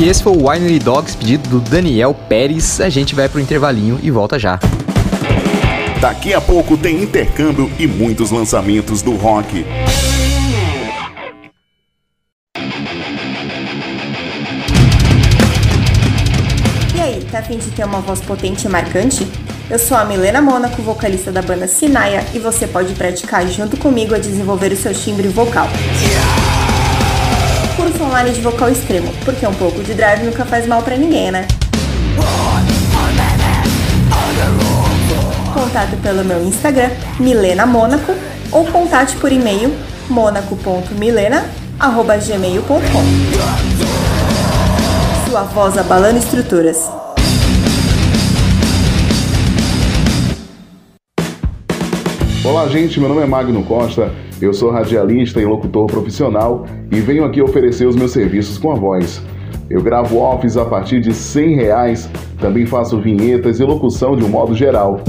E esse foi o Winery Dogs, pedido do Daniel Pérez. A gente vai pro intervalinho e volta já. Daqui a pouco tem intercâmbio e muitos lançamentos do rock. E aí, tá afim de ter uma voz potente e marcante? Eu sou a Milena Mônaco, vocalista da banda Sinaia, e você pode praticar junto comigo a desenvolver o seu timbre vocal. Online de vocal extremo, porque um pouco de drive nunca faz mal pra ninguém, né? Contato pelo meu Instagram, Milena Mônaco, ou contate por e-mail monaco.milena.gmail.com Sua voz abalando estruturas. Olá, gente. Meu nome é Magno Costa. Eu sou radialista e locutor profissional e venho aqui oferecer os meus serviços com a voz. Eu gravo offs a partir de 100 reais, também faço vinhetas e locução de um modo geral.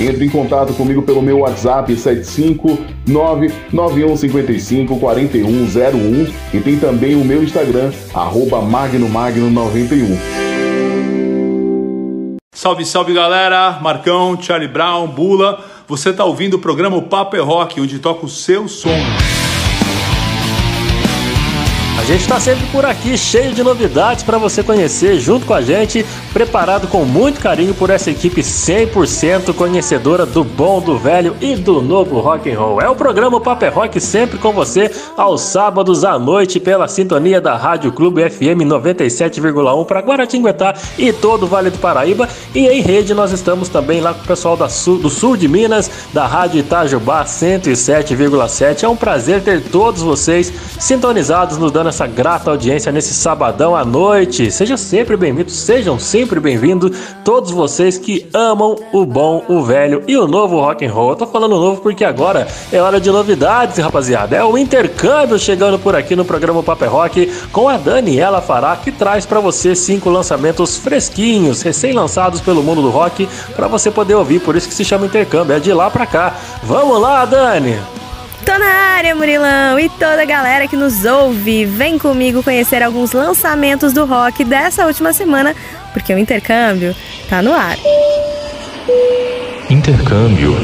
Entre em contato comigo pelo meu WhatsApp 75991554101 e tem também o meu Instagram, arroba magnomagno91. Salve, salve galera! Marcão, Charlie Brown, Bula. Você tá ouvindo o programa Papo é Rock, onde toca o seu som. Gente está sempre por aqui, cheio de novidades para você conhecer, junto com a gente, preparado com muito carinho por essa equipe 100% conhecedora do bom, do velho e do novo rock and roll. É o programa Paper Rock sempre com você aos sábados à noite pela sintonia da Rádio Clube FM 97,1 para Guaratinguetá e todo o Vale do Paraíba e em rede nós estamos também lá com o pessoal da sul, do sul de Minas, da Rádio Itajubá 107,7. É um prazer ter todos vocês sintonizados nos dando essa grata audiência nesse sabadão à noite. Seja sempre bem-vindo, sejam sempre bem-vindos todos vocês que amam o bom, o velho e o novo rock and roll. Eu tô falando novo porque agora é hora de novidades, rapaziada. É o intercâmbio chegando por aqui no programa Paper Rock com a Daniela Fará que traz para você cinco lançamentos fresquinhos, recém-lançados pelo mundo do rock para você poder ouvir. Por isso que se chama intercâmbio, é de lá para cá. Vamos lá, Dani. Tô na área, Murilão, e toda a galera que nos ouve, vem comigo conhecer alguns lançamentos do rock dessa última semana, porque o intercâmbio tá no ar. Intercâmbio.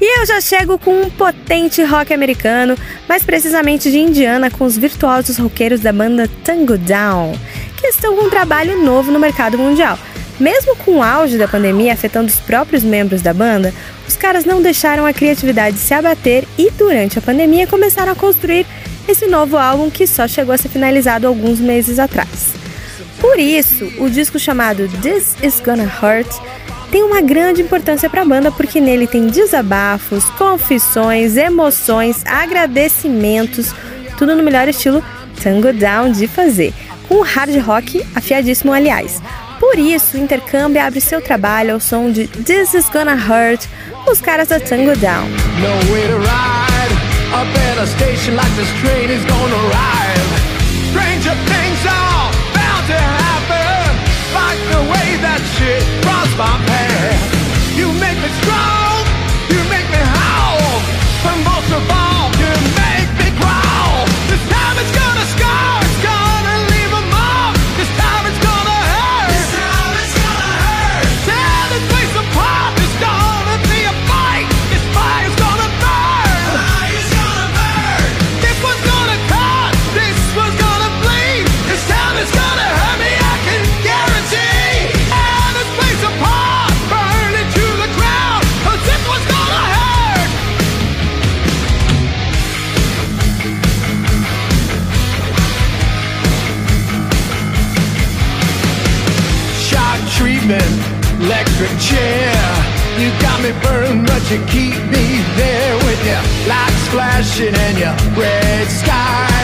E eu já chego com um potente rock americano, mais precisamente de Indiana, com os virtuosos roqueiros da banda Tango Down, que estão com um trabalho novo no mercado mundial. Mesmo com o auge da pandemia afetando os próprios membros da banda, os caras não deixaram a criatividade se abater e, durante a pandemia, começaram a construir esse novo álbum que só chegou a ser finalizado alguns meses atrás. Por isso, o disco chamado This Is Gonna Hurt tem uma grande importância para a banda porque nele tem desabafos, confissões, emoções, agradecimentos, tudo no melhor estilo Tango Down de fazer, com hard rock afiadíssimo, aliás. Por isso, o intercâmbio abre seu trabalho ao som de This Is Gonna Hurt, os caras da Tango Down. Electric chair. You got me burned, but you keep me there with your lights flashing and your red sky.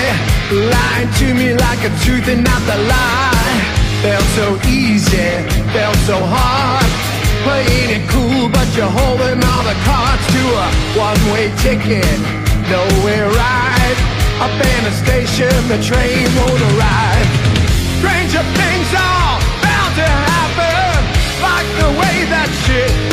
Lying to me like a truth and not the lie. Felt so easy, felt so hard. Playing it cool, but you're holding all the cards to a one-way ticket. Nowhere right. Up in a station, the train won't arrive. Stranger things are bound to happen Like shit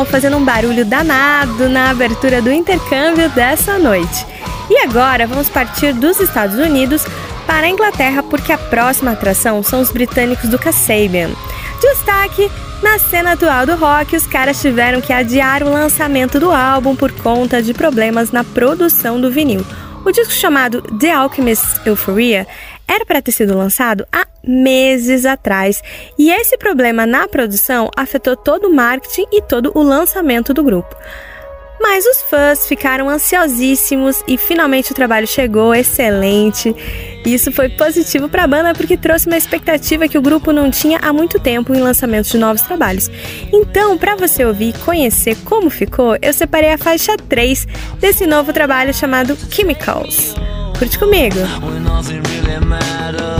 Down fazendo um barulho danado na abertura do intercâmbio dessa noite. E agora vamos partir dos Estados Unidos para a Inglaterra porque a próxima atração são os britânicos do Kasabian. Destaque na cena atual do rock, os caras tiveram que adiar o lançamento do álbum por conta de problemas na produção do vinil. O disco chamado The Alchemist Euphoria era para ter sido lançado há meses atrás e esse problema na produção afetou todo o marketing e todo o lançamento do grupo. Mas os fãs ficaram ansiosíssimos e finalmente o trabalho chegou excelente. Isso foi positivo para a banda porque trouxe uma expectativa que o grupo não tinha há muito tempo em lançamentos de novos trabalhos. Então, para você ouvir e conhecer como ficou, eu separei a faixa 3 desse novo trabalho chamado Chemicals. Curte comigo! progressivo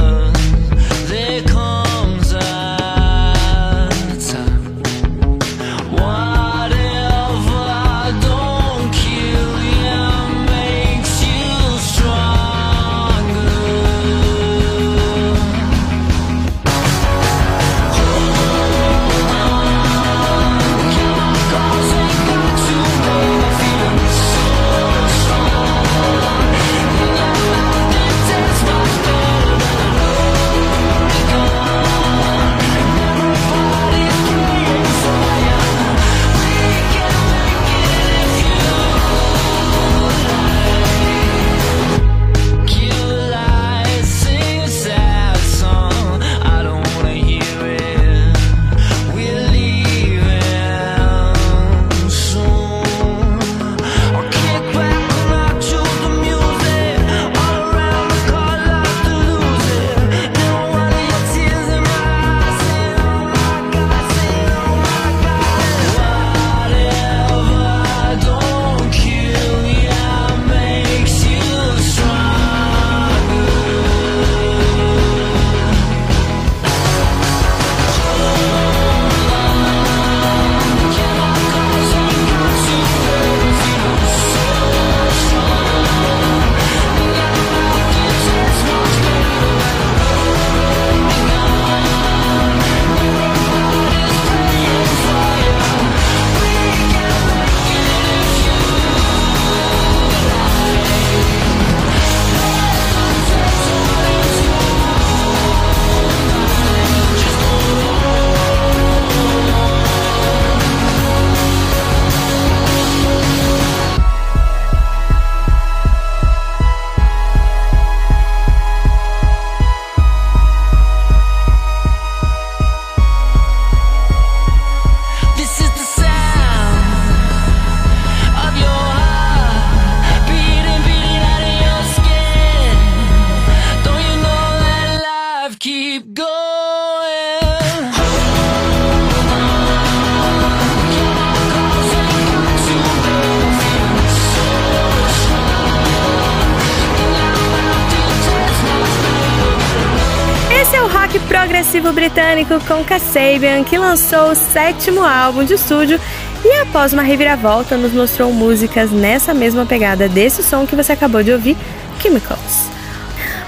com Kasabian, que lançou o sétimo álbum de estúdio e após uma reviravolta nos mostrou músicas nessa mesma pegada desse som que você acabou de ouvir, Chemicals.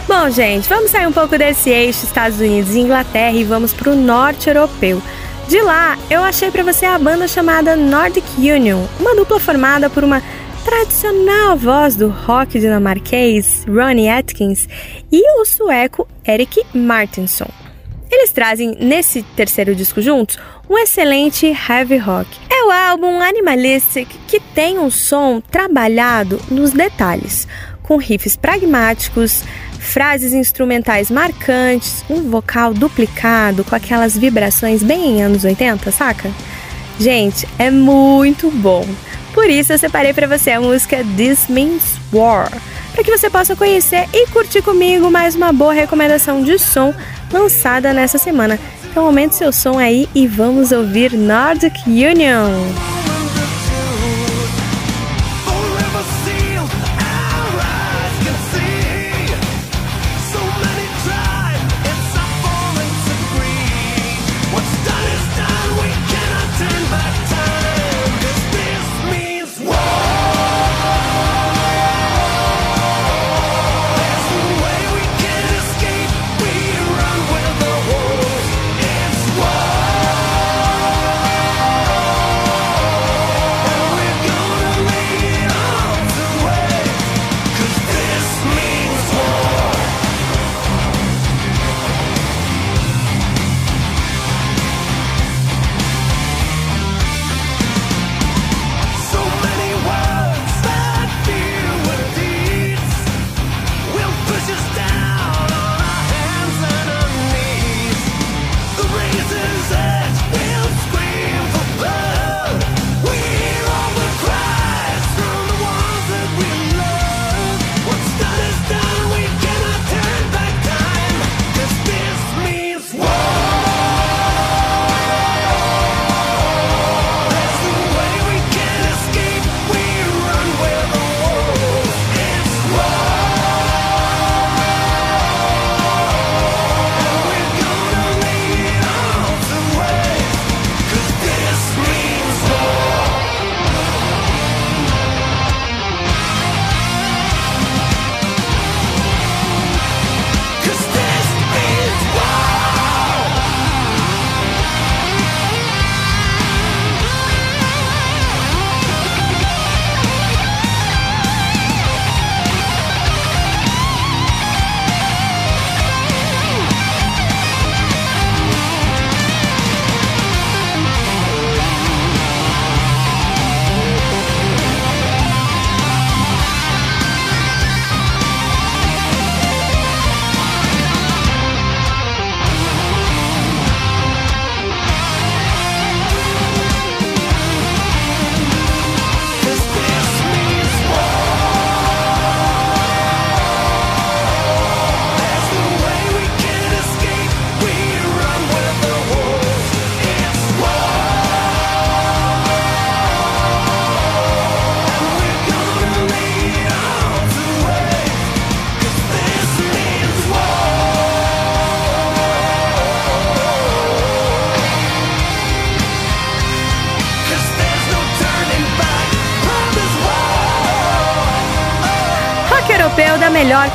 Bom, gente, vamos sair um pouco desse eixo Estados Unidos e Inglaterra e vamos para o norte europeu. De lá, eu achei para você a banda chamada Nordic Union, uma dupla formada por uma tradicional voz do rock dinamarquês Ronnie Atkins e o sueco Eric Martinsson. Trazem nesse terceiro disco juntos um excelente heavy rock. É o álbum Animalistic que tem um som trabalhado nos detalhes, com riffs pragmáticos, frases instrumentais marcantes, um vocal duplicado com aquelas vibrações bem em anos 80, saca? Gente, é muito bom. Por isso eu separei para você a música This Means War, para que você possa conhecer e curtir comigo mais uma boa recomendação de som lançada nessa semana. Então aumente seu som aí e vamos ouvir Nordic Union.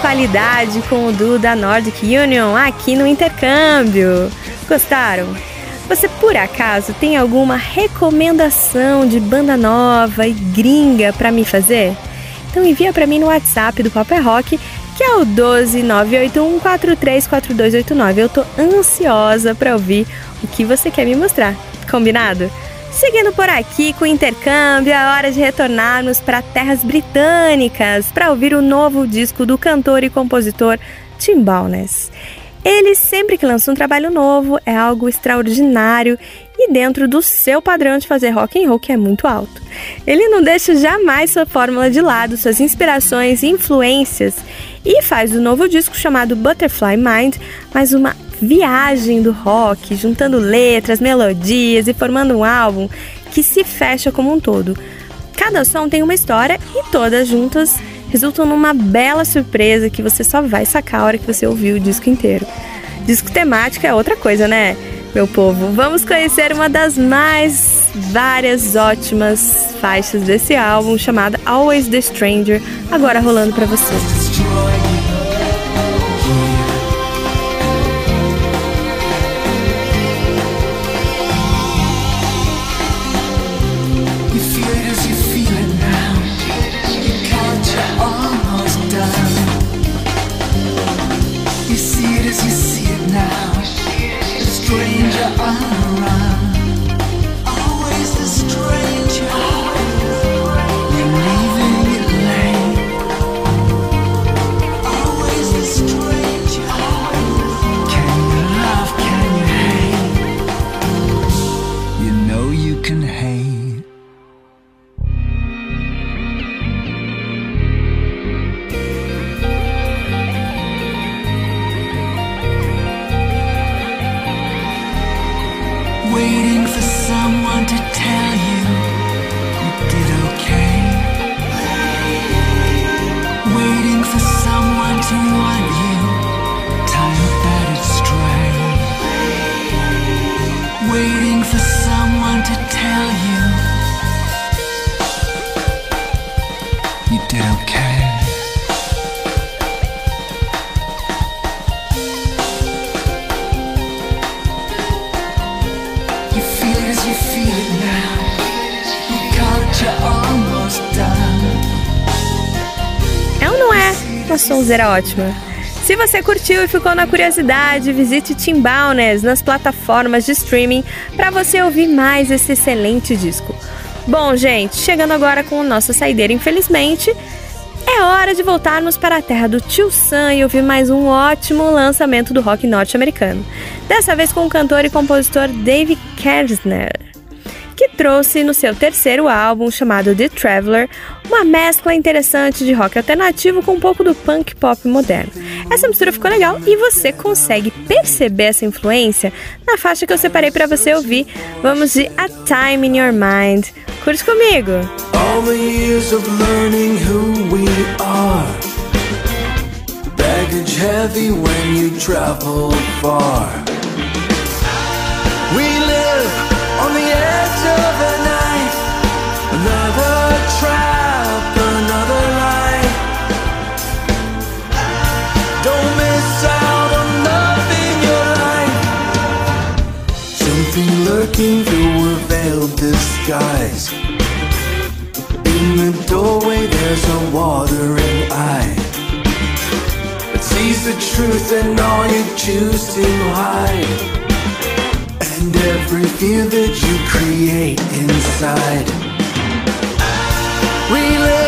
Qualidade com o duo da Nordic Union aqui no intercâmbio. Gostaram? Você por acaso tem alguma recomendação de banda nova e gringa para me fazer? Então envia para mim no WhatsApp do Paper Rock, que é o 12981434289. Eu tô ansiosa para ouvir o que você quer me mostrar. Combinado? Seguindo por aqui com o intercâmbio, é hora de retornarmos para terras britânicas para ouvir o novo disco do cantor e compositor Tim Balnes. Ele sempre que lança um trabalho novo é algo extraordinário e dentro do seu padrão de fazer rock and roll que é muito alto. Ele não deixa jamais sua fórmula de lado, suas inspirações e influências e faz o novo disco chamado Butterfly Mind mais uma viagem do rock, juntando letras, melodias e formando um álbum que se fecha como um todo. Cada som tem uma história e todas juntas resultam numa bela surpresa que você só vai sacar a hora que você ouvir o disco inteiro. Disco temático é outra coisa, né, meu povo? Vamos conhecer uma das mais várias ótimas faixas desse álbum chamada Always the Stranger, agora rolando para você. Sonzeira ótima? Se você curtiu e ficou na curiosidade, visite Tim Balnes nas plataformas de streaming para você ouvir mais esse excelente disco. Bom, gente, chegando agora com o nosso saideiro, infelizmente, é hora de voltarmos para a terra do Tio Sam e ouvir mais um ótimo lançamento do rock norte-americano. Dessa vez com o cantor e compositor Dave Kersner trouxe no seu terceiro álbum, chamado The Traveler, uma mescla interessante de rock alternativo com um pouco do punk pop moderno. Essa mistura ficou legal e você consegue perceber essa influência na faixa que eu separei para você ouvir. Vamos de A Time in Your Mind. Curte comigo! All the years of learning who we are. Baggage heavy when you travel far. Lurking through a veiled disguise. In the doorway, there's a watering eye. It sees the truth and all you choose to hide. And every fear that you create inside. We live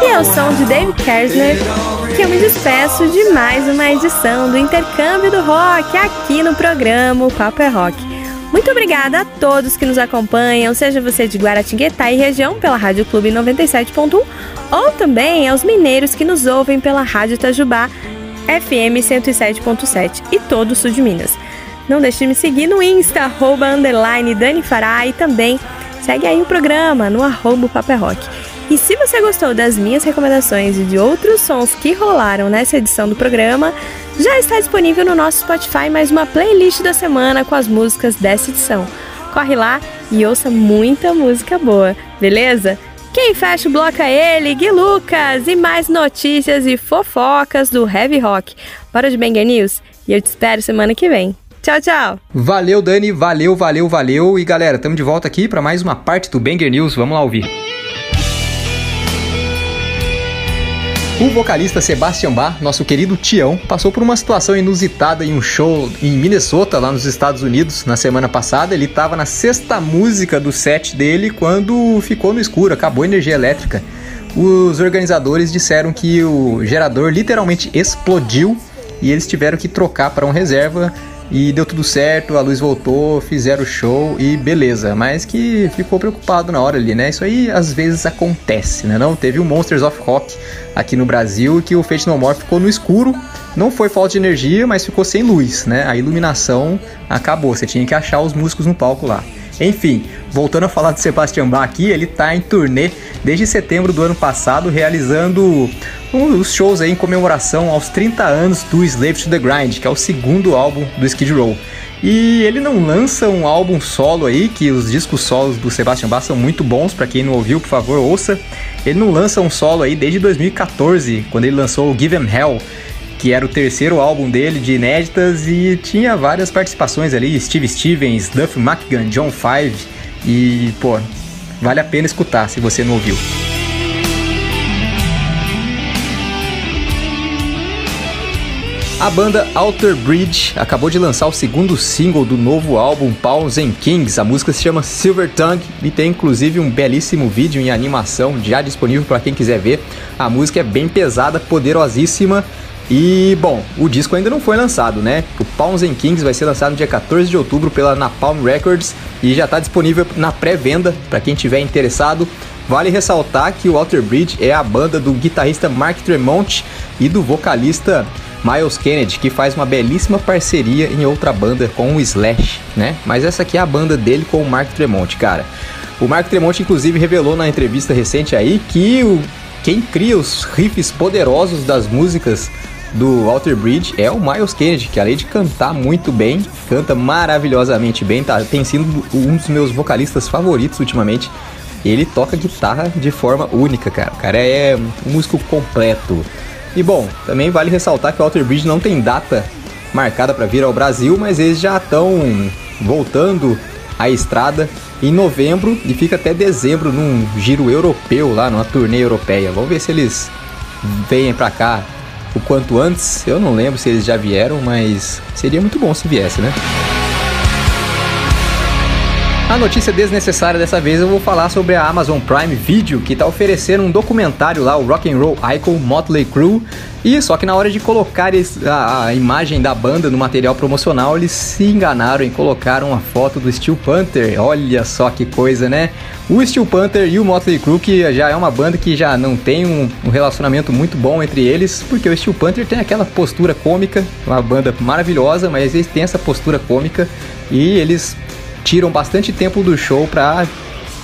E ao som de Dave Kersner, que eu me despeço de mais uma edição do Intercâmbio do Rock aqui no programa O Papo é Rock. Muito obrigada a todos que nos acompanham, seja você de Guaratinguetá e região pela Rádio Clube 97.1 ou também aos mineiros que nos ouvem pela Rádio Itajubá FM 107.7 e todo o sul de Minas. Não deixe de me seguir no Insta, arroba, Dani Fará e também segue aí o programa no arroba é Rock. E se você gostou das minhas recomendações e de outros sons que rolaram nessa edição do programa, já está disponível no nosso Spotify mais uma playlist da semana com as músicas dessa edição. Corre lá e ouça muita música boa, beleza? Quem fecha o bloco é ele, Gui Lucas, e mais notícias e fofocas do Heavy Rock. Bora de Banger News? E eu te espero semana que vem. Tchau, tchau! Valeu, Dani, valeu, valeu, valeu. E galera, estamos de volta aqui para mais uma parte do Banger News. Vamos lá ouvir. O vocalista Sebastian Bach, nosso querido Tião, passou por uma situação inusitada em um show em Minnesota, lá nos Estados Unidos, na semana passada. Ele estava na sexta música do set dele quando ficou no escuro, acabou a energia elétrica. Os organizadores disseram que o gerador literalmente explodiu e eles tiveram que trocar para um reserva e deu tudo certo, a luz voltou, fizeram o show e beleza, mas que ficou preocupado na hora ali, né? Isso aí às vezes acontece, né? Não teve o Monsters of Rock aqui no Brasil que o Fate No More ficou no escuro, não foi falta de energia, mas ficou sem luz, né? A iluminação acabou, você tinha que achar os músicos no palco lá. Enfim, voltando a falar de Sebastian Bach aqui, ele tá em turnê desde setembro do ano passado, realizando os shows em comemoração aos 30 anos do Slave to the Grind, que é o segundo álbum do Skid Row. E ele não lança um álbum solo aí, que os discos solos do Sebastian Bach são muito bons, para quem não ouviu, por favor, ouça. Ele não lança um solo aí desde 2014, quando ele lançou o Give 'Em Hell, que era o terceiro álbum dele de inéditas e tinha várias participações ali, Steve Stevens, Duff McGann, John Five e, pô, vale a pena escutar se você não ouviu. A banda Alter Bridge acabou de lançar o segundo single do novo álbum Pawns and Kings. A música se chama Silver Tongue e tem inclusive um belíssimo vídeo em animação já disponível para quem quiser ver. A música é bem pesada, poderosíssima e, bom, o disco ainda não foi lançado, né? O Pawns and Kings vai ser lançado no dia 14 de outubro pela Napalm Records e já está disponível na pré-venda para quem tiver interessado. Vale ressaltar que o Alter Bridge é a banda do guitarrista Mark Tremont e do vocalista Miles Kennedy, que faz uma belíssima parceria em outra banda com o Slash, né? Mas essa aqui é a banda dele com o Mark Tremont, cara. O Mark Tremont, inclusive, revelou na entrevista recente aí que o, quem cria os riffs poderosos das músicas do Walter Bridge é o Miles Kennedy, que além de cantar muito bem, canta maravilhosamente bem, tá? tem sido um dos meus vocalistas favoritos ultimamente. Ele toca guitarra de forma única, cara. O cara é um músico completo. E bom, também vale ressaltar que o Walter Bridge não tem data marcada para vir ao Brasil, mas eles já estão voltando à estrada em novembro e fica até dezembro num giro europeu lá, numa turnê europeia. Vamos ver se eles vêm para cá o quanto antes. Eu não lembro se eles já vieram, mas seria muito bom se viesse, né? A notícia desnecessária dessa vez eu vou falar sobre a Amazon Prime Video, que está oferecendo um documentário lá, o Rock and Roll Icon Motley Crue. E só que na hora de colocar a, a, imagem da banda no material promocional, eles se enganaram em colocar uma foto do Steel Panther. Olha só que coisa, né? O Steel Panther e o Motley Crue, que já é uma banda que já não tem um, um relacionamento muito bom entre eles, porque o Steel Panther tem aquela postura cômica, uma banda maravilhosa, mas eles têm essa postura cômica e eles tiram bastante tempo do show pra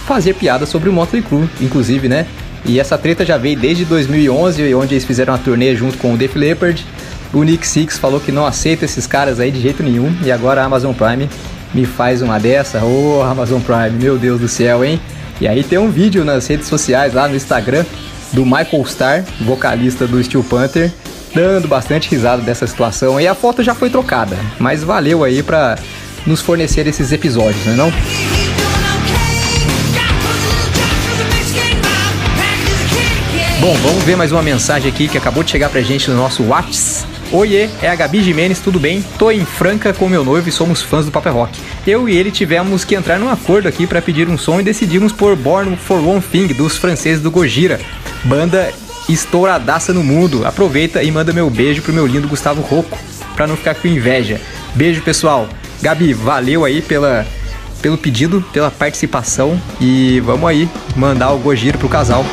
fazer piada sobre o Motley Crue, inclusive, né? E essa treta já veio desde 2011, onde eles fizeram a turnê junto com o Def Leppard. O Nick Six falou que não aceita esses caras aí de jeito nenhum, e agora a Amazon Prime me faz uma dessa. Ô, oh, Amazon Prime, meu Deus do céu, hein? E aí tem um vídeo nas redes sociais, lá no Instagram, do Michael Starr, vocalista do Steel Panther, dando bastante risada dessa situação. E a foto já foi trocada, mas valeu aí pra nos fornecer esses episódios, não é não? Bom, vamos ver mais uma mensagem aqui que acabou de chegar pra gente no nosso WhatsApp. Oiê, é a Gabi Jimenez, tudo bem? Tô em Franca com meu noivo e somos fãs do Paper Rock. Eu e ele tivemos que entrar num acordo aqui para pedir um som e decidimos por Born for One Thing dos franceses do Gojira. Banda estouradaça no mundo. Aproveita e manda meu beijo pro meu lindo Gustavo Rocco, pra não ficar com inveja. Beijo, pessoal. Gabi, valeu aí pela, pelo pedido, pela participação e vamos aí mandar o Gojira pro casal.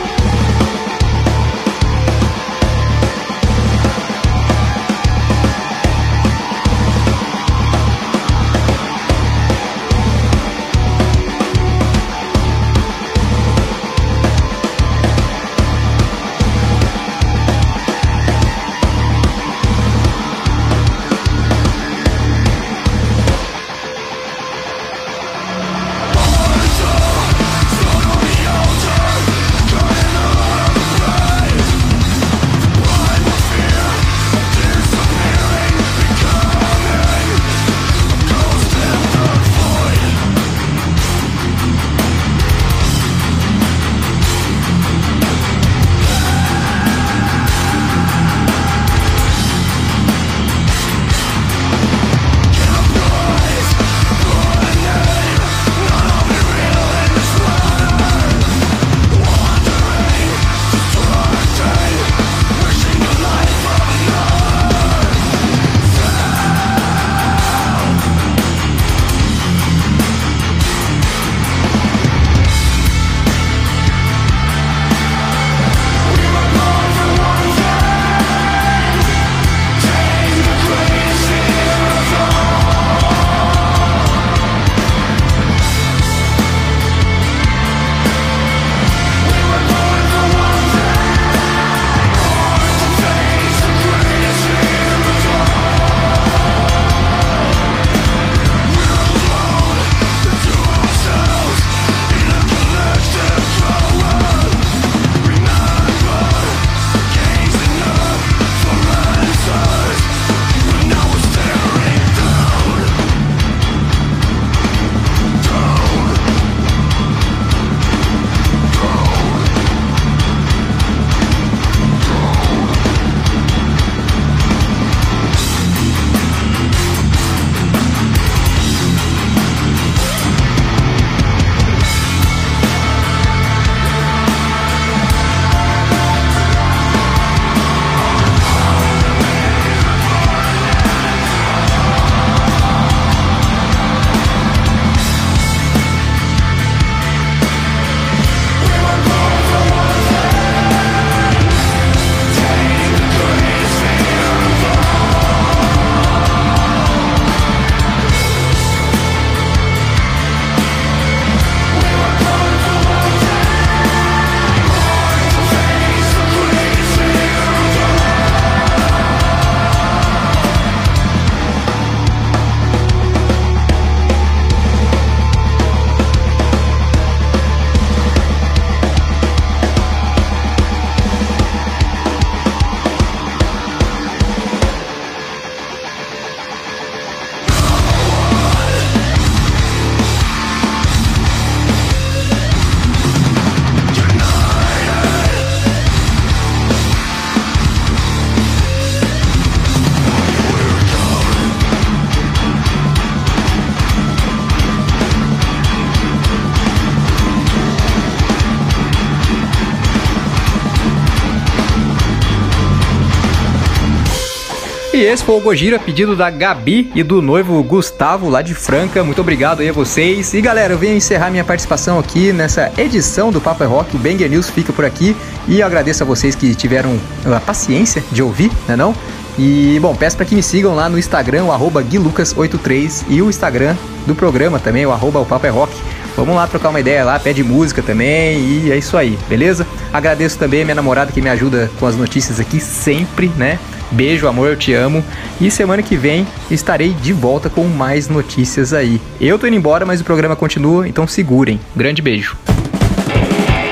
Esse foi o Gojira, pedido da Gabi e do noivo Gustavo, lá de Franca. Muito obrigado aí a vocês. E galera, eu venho encerrar minha participação aqui nessa edição do Papo é Rock. O Banger News fica por aqui. E agradeço a vocês que tiveram a paciência de ouvir, né não? E, bom, peço para que me sigam lá no Instagram, o arroba guilucas83 e o Instagram do programa também, o arroba o Papo é Rock. Vamos lá trocar uma ideia lá, pede música também e é isso aí, beleza? Agradeço também a minha namorada que me ajuda com as notícias aqui sempre, né? Beijo, amor, eu te amo. E semana que vem estarei de volta com mais notícias aí. Eu tô indo embora, mas o programa continua, então segurem. Grande beijo.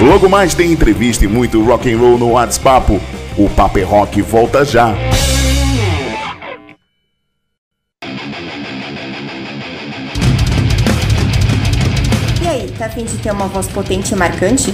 Logo mais tem entrevista e muito rock and roll no WhatsApp. O Papo é Rock volta já. E aí, tá afim de ter uma voz potente e marcante?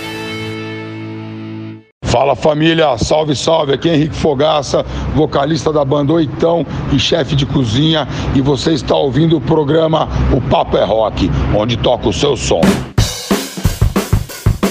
Fala família, salve, salve. Aqui é Henrique Fogaça, vocalista da banda Oitão e chefe de cozinha. E você está ouvindo o programa O Papo é Rock, onde toca o seu som.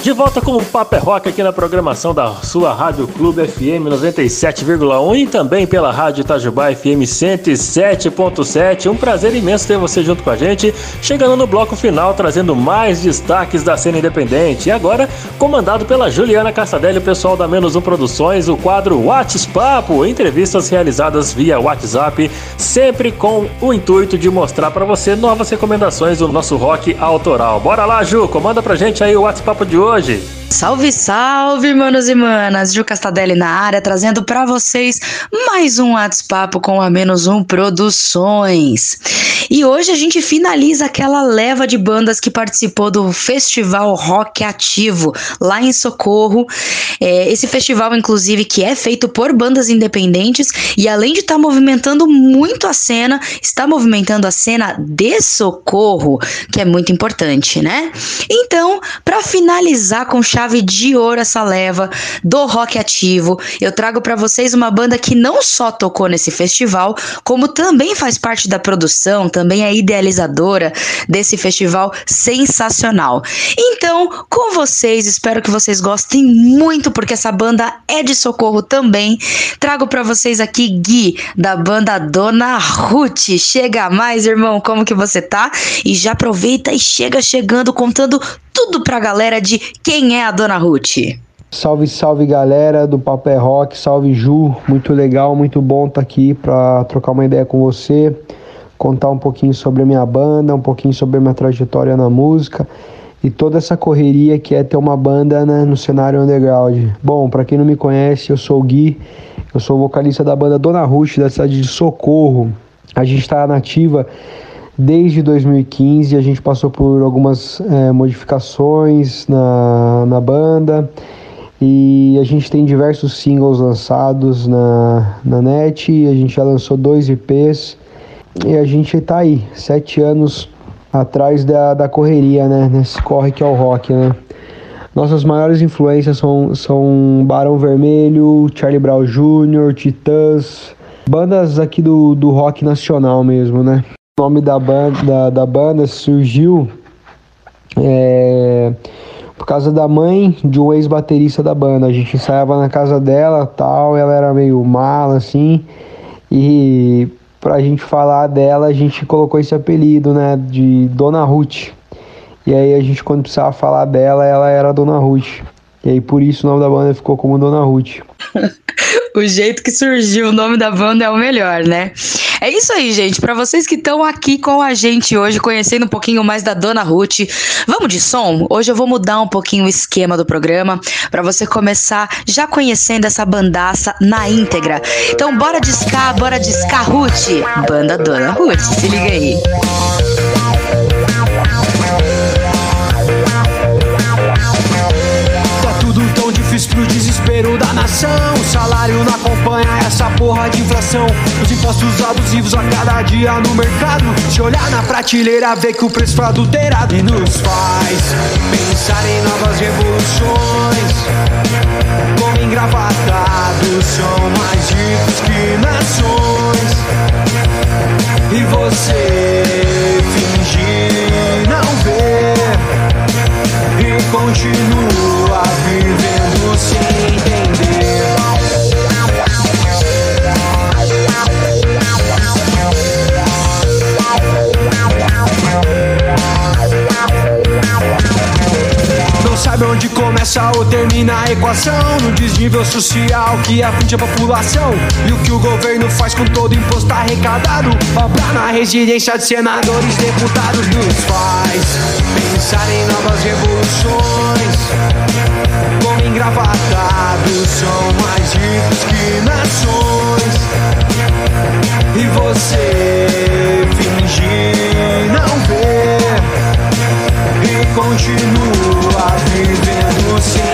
De volta com o Papo é Rock aqui na programação da sua Rádio Clube FM 97,1 e também pela Rádio Itajubá FM 107.7. Um prazer imenso ter você junto com a gente, chegando no bloco final trazendo mais destaques da cena independente. E agora, comandado pela Juliana Castadelli, o pessoal da Menos Um Produções, o quadro WhatsApp, entrevistas realizadas via WhatsApp, sempre com o intuito de mostrar para você novas recomendações do nosso rock autoral. Bora lá, Ju, comanda pra gente aí o WhatsApp de hoje hoje. Salve, salve, manos e manas! Ju Castadelli na área, trazendo para vocês mais um WhatsApp com a Menos Um Produções. E hoje a gente finaliza aquela leva de bandas que participou do Festival Rock Ativo, lá em Socorro. É, esse festival, inclusive, que é feito por bandas independentes e além de estar tá movimentando muito a cena, está movimentando a cena de Socorro, que é muito importante, né? Então, para finalizar com chave de ouro essa leva do rock ativo. Eu trago para vocês uma banda que não só tocou nesse festival, como também faz parte da produção, também é idealizadora desse festival sensacional. Então, com vocês, espero que vocês gostem muito porque essa banda é de socorro também. Trago para vocês aqui Gui da banda Dona Ruth. Chega mais, irmão, como que você tá? E já aproveita e chega chegando contando tudo pra galera de quem é a Dona Ruth. Salve, salve galera do Papo é Rock, salve Ju, muito legal, muito bom estar tá aqui para trocar uma ideia com você, contar um pouquinho sobre a minha banda, um pouquinho sobre a minha trajetória na música e toda essa correria que é ter uma banda né, no cenário underground. Bom, para quem não me conhece, eu sou o Gui, eu sou vocalista da banda Dona Ruth da cidade de Socorro. A gente está nativa Desde 2015 a gente passou por algumas é, modificações na, na banda e a gente tem diversos singles lançados na, na net, a gente já lançou dois IPs e a gente tá aí, sete anos atrás da, da correria, né? Nesse corre que é o rock, né? Nossas maiores influências são, são Barão Vermelho, Charlie Brown Jr., Titãs, bandas aqui do, do rock nacional mesmo, né? O nome da banda, da, da banda surgiu é, por causa da mãe de um ex-baterista da banda. A gente ensaiava na casa dela tal, ela era meio mala assim. E pra gente falar dela, a gente colocou esse apelido, né, de Dona Ruth. E aí a gente quando precisava falar dela, ela era Dona Ruth. E aí por isso o nome da banda ficou como Dona Ruth. o jeito que surgiu o nome da banda é o melhor, né? É isso aí, gente. Para vocês que estão aqui com a gente hoje, conhecendo um pouquinho mais da Dona Ruth, vamos de som? Hoje eu vou mudar um pouquinho o esquema do programa para você começar já conhecendo essa bandaça na íntegra. Então, bora discar, bora discar, Ruth. Banda Dona Ruth, se liga aí. pro desespero da nação. Salário não acompanha essa porra de inflação. Os impostos abusivos a cada dia no mercado. Se olhar na prateleira, vê que o preço foi adulterado. E nos faz pensar em novas revoluções. Como engravatados são mais ricos que nações. E você fingir não ver. E continuar começa ou termina a equação. No desnível social que aflige a população. E o que o governo faz com todo imposto arrecadado. Obra na residência de senadores, deputados nos faz pensar em novas revoluções. Como engravatados são mais ricos que nações. E você fingir continua vivendo sem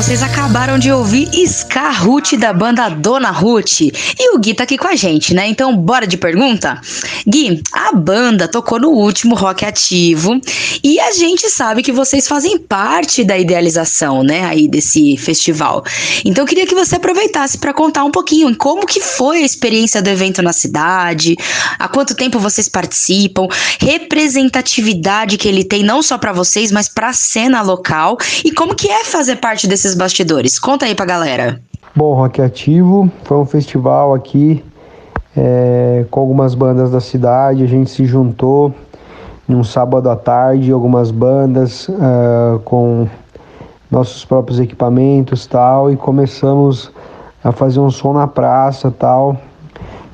Vocês acabaram de ouvir Ska Ruth da banda Dona Ruth. E o Gui tá aqui com a gente, né? Então, bora de pergunta? Gui, a banda tocou no último Rock Ativo e a gente sabe que vocês fazem parte da idealização, né, aí desse festival. Então, eu queria que você aproveitasse para contar um pouquinho como que foi a experiência do evento na cidade, há quanto tempo vocês participam, representatividade que ele tem não só para vocês, mas para a cena local e como que é fazer parte desses bastidores. Conta aí pra galera. Bom, Rock Ativo foi um festival aqui é, com algumas bandas da cidade. A gente se juntou num sábado à tarde, algumas bandas ah, com nossos próprios equipamentos tal, e começamos a fazer um som na praça tal,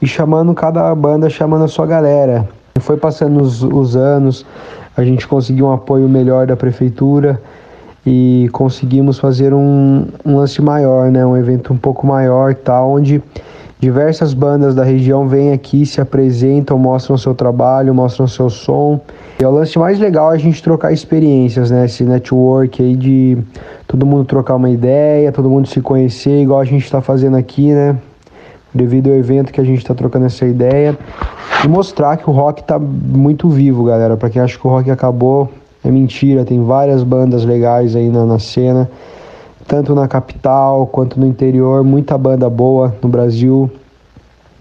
e chamando cada banda, chamando a sua galera. Foi passando os, os anos, a gente conseguiu um apoio melhor da prefeitura e conseguimos fazer um, um lance maior, né? Um evento um pouco maior, tal, onde diversas bandas da região vêm aqui, se apresentam, mostram seu trabalho, mostram seu som. E é o lance mais legal a gente trocar experiências, né? Esse network aí de todo mundo trocar uma ideia, todo mundo se conhecer, igual a gente está fazendo aqui, né? Devido ao evento que a gente está trocando essa ideia. E mostrar que o rock tá muito vivo, galera. Para quem acha que o rock acabou, é mentira. Tem várias bandas legais aí na, na cena, tanto na capital quanto no interior. Muita banda boa no Brasil.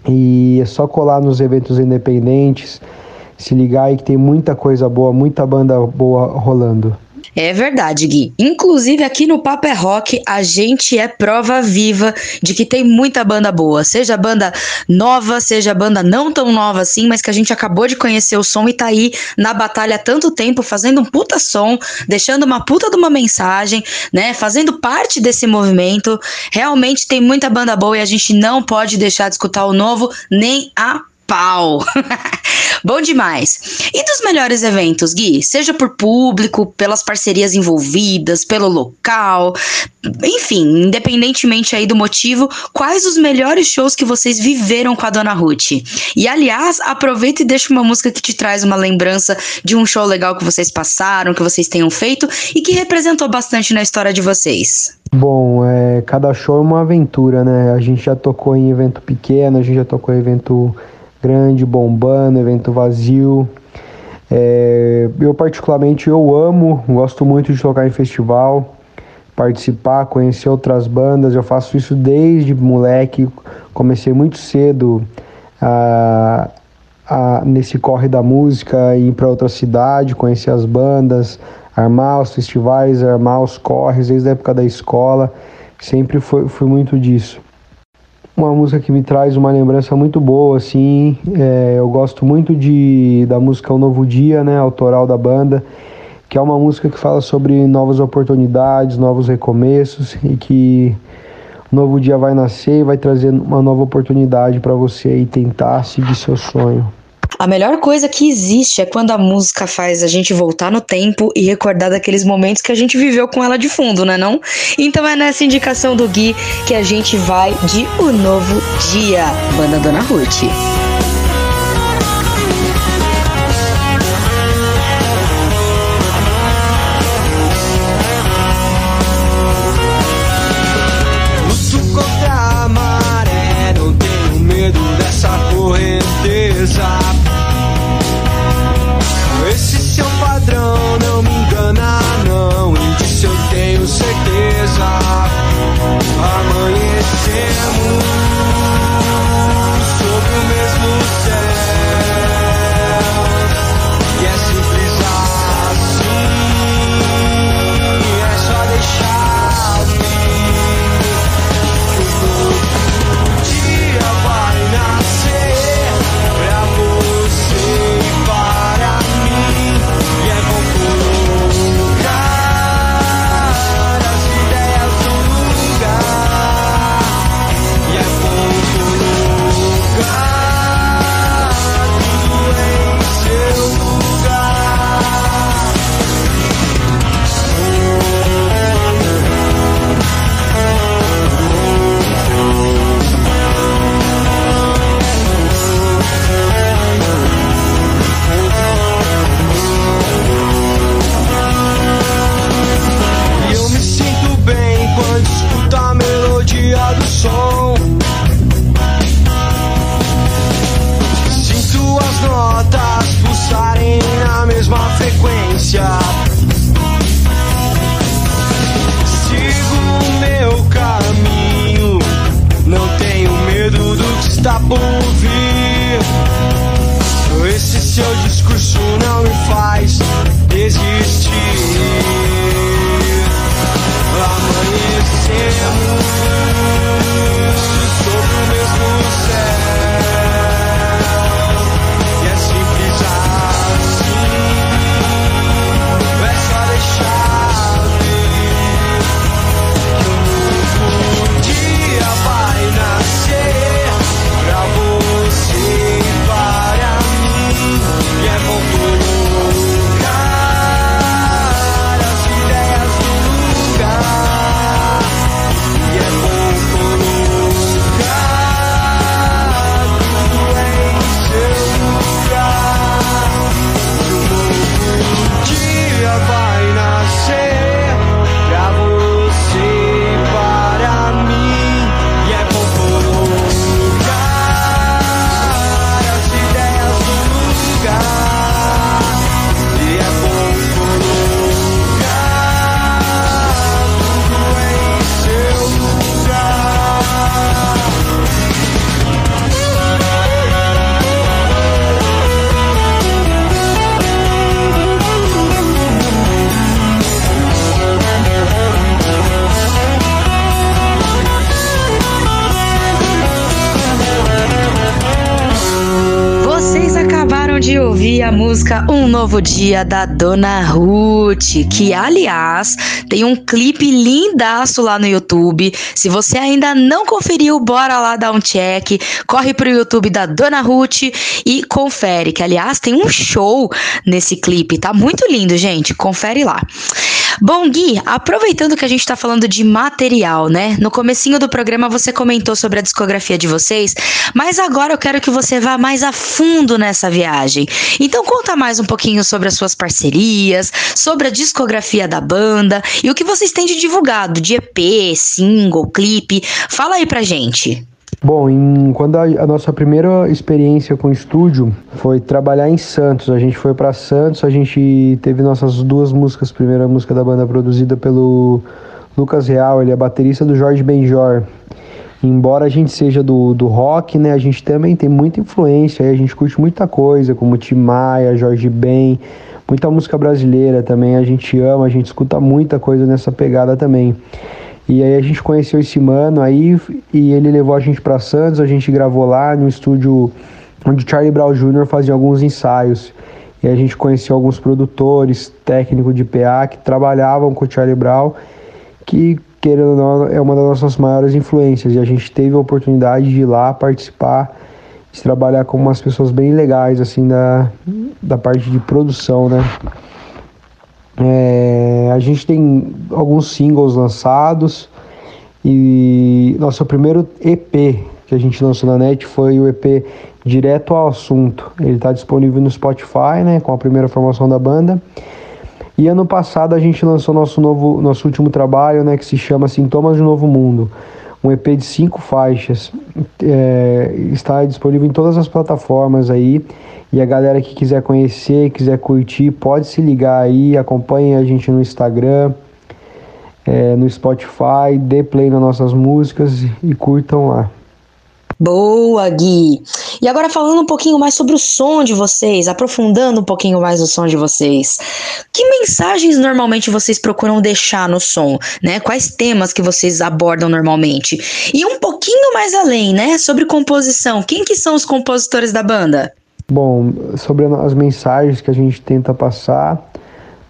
E é só colar nos eventos independentes, se ligar aí que tem muita coisa boa, muita banda boa rolando. É verdade, Gui. Inclusive aqui no Papo é Rock, a gente é prova viva de que tem muita banda boa. Seja banda nova, seja banda não tão nova assim, mas que a gente acabou de conhecer o som e tá aí na batalha há tanto tempo, fazendo um puta som, deixando uma puta de uma mensagem, né? Fazendo parte desse movimento. Realmente tem muita banda boa e a gente não pode deixar de escutar o novo nem a pau. Bom demais. E dos melhores eventos, Gui? Seja por público, pelas parcerias envolvidas, pelo local, enfim, independentemente aí do motivo, quais os melhores shows que vocês viveram com a Dona Ruth? E aliás, aproveita e deixa uma música que te traz uma lembrança de um show legal que vocês passaram, que vocês tenham feito e que representou bastante na história de vocês. Bom, é, cada show é uma aventura, né? A gente já tocou em evento pequeno, a gente já tocou em evento grande, bombando, evento vazio. É, eu particularmente eu amo, gosto muito de tocar em festival, participar, conhecer outras bandas. Eu faço isso desde moleque, comecei muito cedo a, a, nesse corre da música, ir para outra cidade, conhecer as bandas, armar os festivais, armar os corres desde a época da escola. Sempre foi, foi muito disso uma música que me traz uma lembrança muito boa, assim. É, eu gosto muito de da música O Novo Dia, né, autoral da banda, que é uma música que fala sobre novas oportunidades, novos recomeços e que novo dia vai nascer e vai trazer uma nova oportunidade para você aí tentar seguir seu sonho. A melhor coisa que existe é quando a música faz a gente voltar no tempo e recordar daqueles momentos que a gente viveu com ela de fundo, né não? Então é nessa indicação do Gui que a gente vai de O Novo Dia, banda Dona Ruth. Novo Dia da Dona Ruth, que aliás tem um clipe lindaço lá no YouTube. Se você ainda não conferiu, bora lá dar um check. Corre pro YouTube da Dona Ruth e confere, que aliás tem um show nesse clipe, tá muito lindo, gente. Confere lá. Bom, Gui, aproveitando que a gente tá falando de material, né? No comecinho do programa você comentou sobre a discografia de vocês, mas agora eu quero que você vá mais a fundo nessa viagem. Então conta mais um pouquinho sobre as suas parcerias, sobre a discografia da banda e o que vocês têm de divulgado, de EP, single, clipe. Fala aí pra gente. Bom, em- quando a, a nossa primeira experiência com estúdio foi trabalhar em Santos. A gente foi para Santos, a gente teve nossas duas músicas. Primeira música da banda produzida pelo Lucas Real, ele é baterista do Jorge Benjor. Embora a gente seja do, do rock, né, a gente também tem muita influência, a gente curte muita coisa, como Tim Maia, Jorge Ben, muita música brasileira também, a gente ama, a gente escuta muita coisa nessa pegada também. E aí a gente conheceu esse mano aí e ele levou a gente para Santos, a gente gravou lá no estúdio onde Charlie Brown Jr. fazia alguns ensaios. E a gente conheceu alguns produtores, técnicos de PA que trabalhavam com o Charlie Brown, que querendo ou não, é uma das nossas maiores influências e a gente teve a oportunidade de ir lá participar, de trabalhar com umas pessoas bem legais, assim, da, da parte de produção, né? É, a gente tem alguns singles lançados e nosso primeiro EP que a gente lançou na net foi o EP Direto ao Assunto. Ele está disponível no Spotify, né, com a primeira formação da banda. E ano passado a gente lançou nosso novo, nosso último trabalho, né, que se chama Sintomas de Novo Mundo, um EP de cinco faixas. É, está disponível em todas as plataformas aí. E a galera que quiser conhecer, quiser curtir, pode se ligar aí, acompanhe a gente no Instagram, é, no Spotify, dê play nas nossas músicas e curtam lá. Boa, Gui! E agora falando um pouquinho mais sobre o som de vocês, aprofundando um pouquinho mais o som de vocês. Que mensagens normalmente vocês procuram deixar no som, né? Quais temas que vocês abordam normalmente? E um pouquinho mais além, né? Sobre composição. Quem que são os compositores da banda? Bom, sobre as mensagens que a gente tenta passar,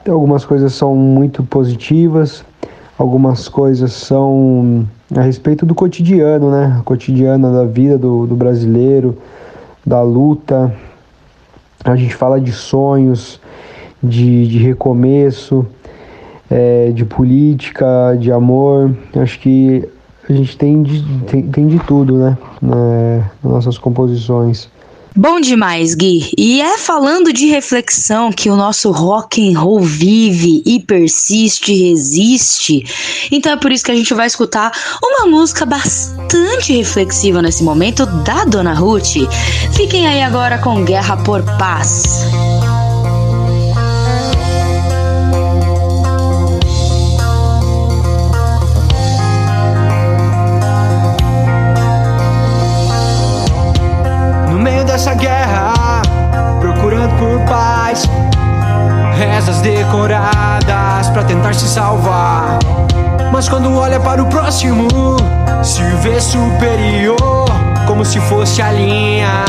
algumas coisas são muito positivas, algumas coisas são a respeito do cotidiano, né? Cotidiano da vida do, do brasileiro, da luta. A gente fala de sonhos, de, de recomeço, é, de política, de amor. Acho que a gente tem de, tem, tem de tudo, né? nas nossas composições. Bom demais, Gui. E é falando de reflexão que o nosso rock and roll vive e persiste, resiste. Então é por isso que a gente vai escutar uma música bastante reflexiva nesse momento da Dona Ruth. Fiquem aí agora com Guerra por Paz. No se salvar. Mas quando olha para o próximo, se vê superior, como se fosse a linha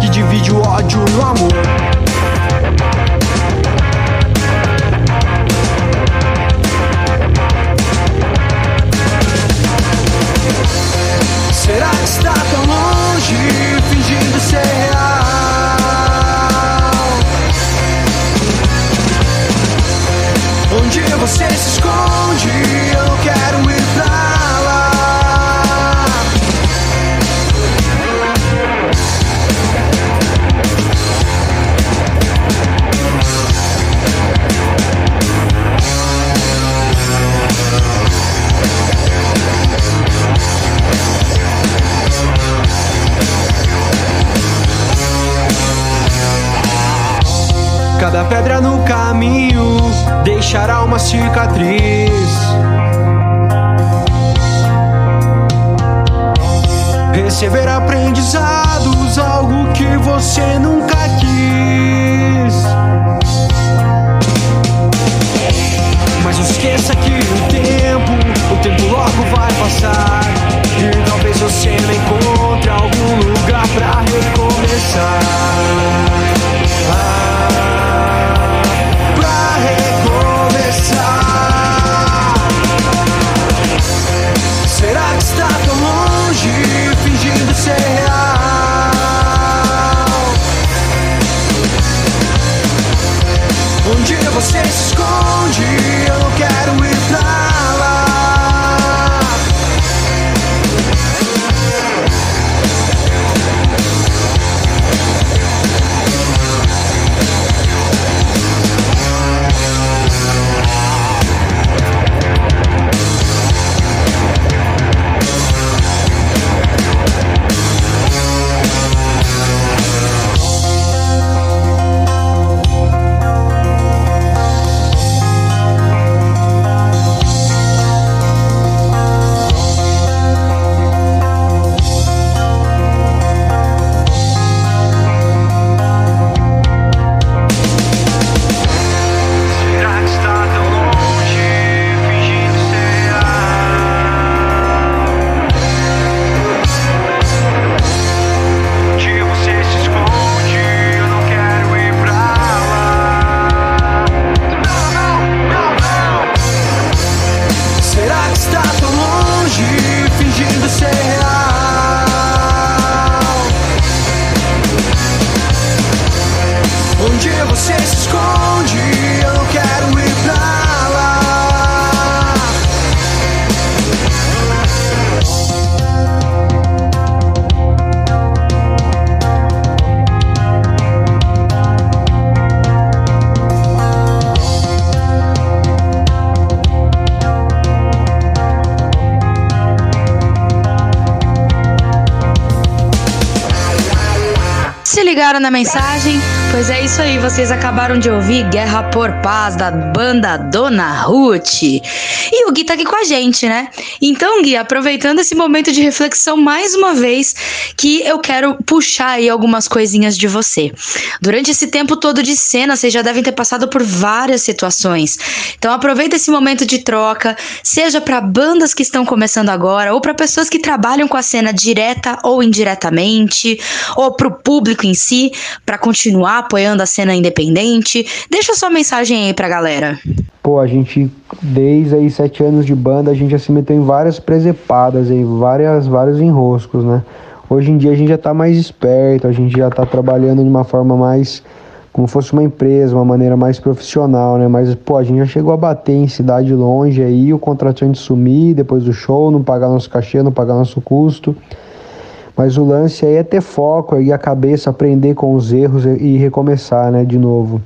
que divide o ódio no amor. Será que está tão longe, pedra no caminho deixará uma cicatriz. Receber aprendizados, algo que você nunca quis. Mas esqueça que o tempo, o tempo logo vai passar. E talvez você não encontre algum lugar pra recomeçar. Mensagem? Pois é isso aí, vocês acabaram de ouvir Guerra por Paz da banda Dona Ruth. E o Gui tá aqui com a gente, né? Então, Gui, aproveitando esse momento de reflexão mais uma vez, que eu quero puxar aí algumas coisinhas de você. Durante esse tempo todo de cena, vocês já devem ter passado por várias situações. Então, aproveita esse momento de troca, seja para bandas que estão começando agora, ou para pessoas que trabalham com a cena direta ou indiretamente, ou pro público em si, para continuar apoiando a cena independente. Deixa sua mensagem aí pra galera. Pô, a gente, desde aí sete anos de banda, a gente já se meteu em várias presepadas aí, várias, vários enroscos, né? Hoje em dia a gente já tá mais esperto, a gente já tá trabalhando de uma forma mais como fosse uma empresa, uma maneira mais profissional, né? Mas, pô, a gente já chegou a bater em cidade longe aí, o contratante sumir depois do show, não pagar nosso cachê, não pagar nosso custo. Mas o lance aí é ter foco aí, a cabeça, aprender com os erros e recomeçar, né, de novo.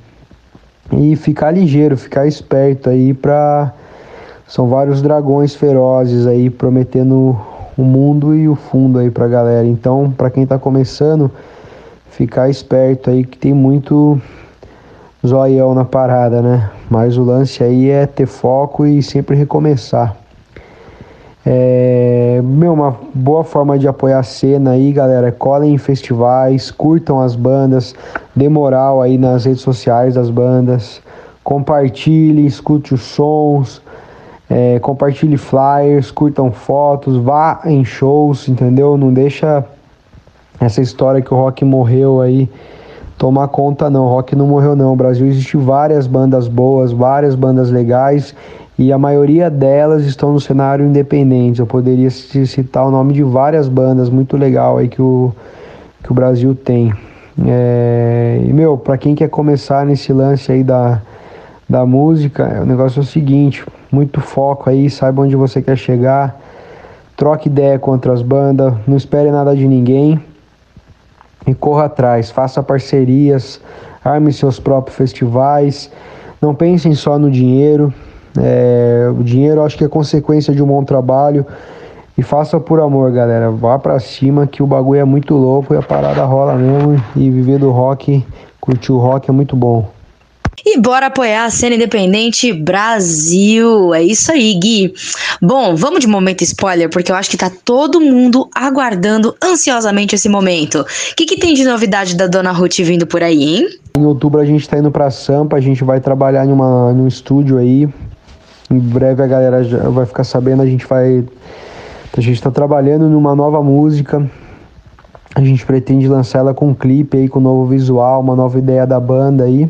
E ficar ligeiro, ficar esperto aí pra. São vários dragões ferozes aí prometendo o mundo e o fundo aí pra galera. Então, pra quem tá começando, ficar esperto aí que tem muito zoião na parada, né? Mas o lance aí é ter foco e sempre recomeçar. É, meu, uma boa forma de apoiar a cena aí, galera. Colhem em festivais, curtam as bandas, dê moral aí nas redes sociais das bandas, compartilhe, escute os sons, é, compartilhe flyers, curtam fotos, vá em shows, entendeu? Não deixa essa história que o rock morreu aí tomar conta não. O rock não morreu não. No Brasil existe várias bandas boas, várias bandas legais e a maioria delas estão no cenário independente. Eu poderia citar o nome de várias bandas muito legal aí que o, que o Brasil tem. É, e meu, para quem quer começar nesse lance aí da, da música, o negócio é o seguinte: muito foco aí, saiba onde você quer chegar, troque ideia com outras bandas, não espere nada de ninguém e corra atrás, faça parcerias, arme seus próprios festivais, não pensem só no dinheiro, é, o dinheiro acho que é consequência de um bom trabalho. E faça por amor, galera. Vá pra cima que o bagulho é muito louco e a parada rola mesmo. E viver do rock, curtir o rock é muito bom. E bora apoiar a cena independente Brasil. É isso aí, Gui. Bom, vamos de momento spoiler, porque eu acho que tá todo mundo aguardando ansiosamente esse momento. O que, que tem de novidade da Dona Ruth vindo por aí, hein? Em outubro a gente tá indo pra Sampa, a gente vai trabalhar em uma, num estúdio aí. Em breve a galera já vai ficar sabendo, a gente vai. A gente tá trabalhando numa nova música. A gente pretende lançar ela com um clipe aí, com um novo visual, uma nova ideia da banda aí.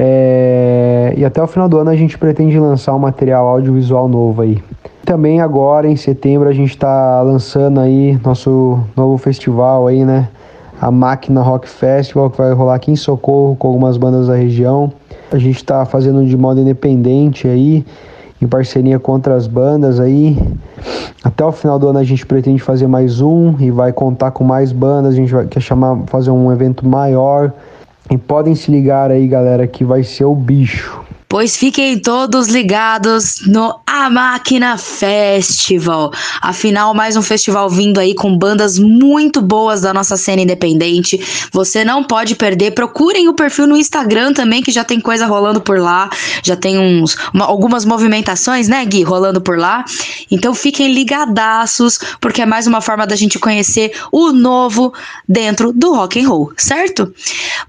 É, e até o final do ano a gente pretende lançar um material audiovisual novo aí. Também agora em setembro a gente está lançando aí nosso novo festival aí, né? A Máquina Rock Festival que vai rolar aqui em Socorro com algumas bandas da região. A gente está fazendo de modo independente aí, em parceria com outras bandas aí. Até o final do ano a gente pretende fazer mais um e vai contar com mais bandas. A gente vai quer chamar fazer um evento maior. E podem se ligar aí, galera, que vai ser o bicho. Pois fiquem todos ligados no A Máquina Festival. Afinal, mais um festival vindo aí com bandas muito boas da nossa cena independente. Você não pode perder. Procurem o perfil no Instagram também, que já tem coisa rolando por lá. Já tem uns uma, algumas movimentações, né, Gui, rolando por lá. Então fiquem ligadaços, porque é mais uma forma da gente conhecer o novo dentro do rock and roll, certo?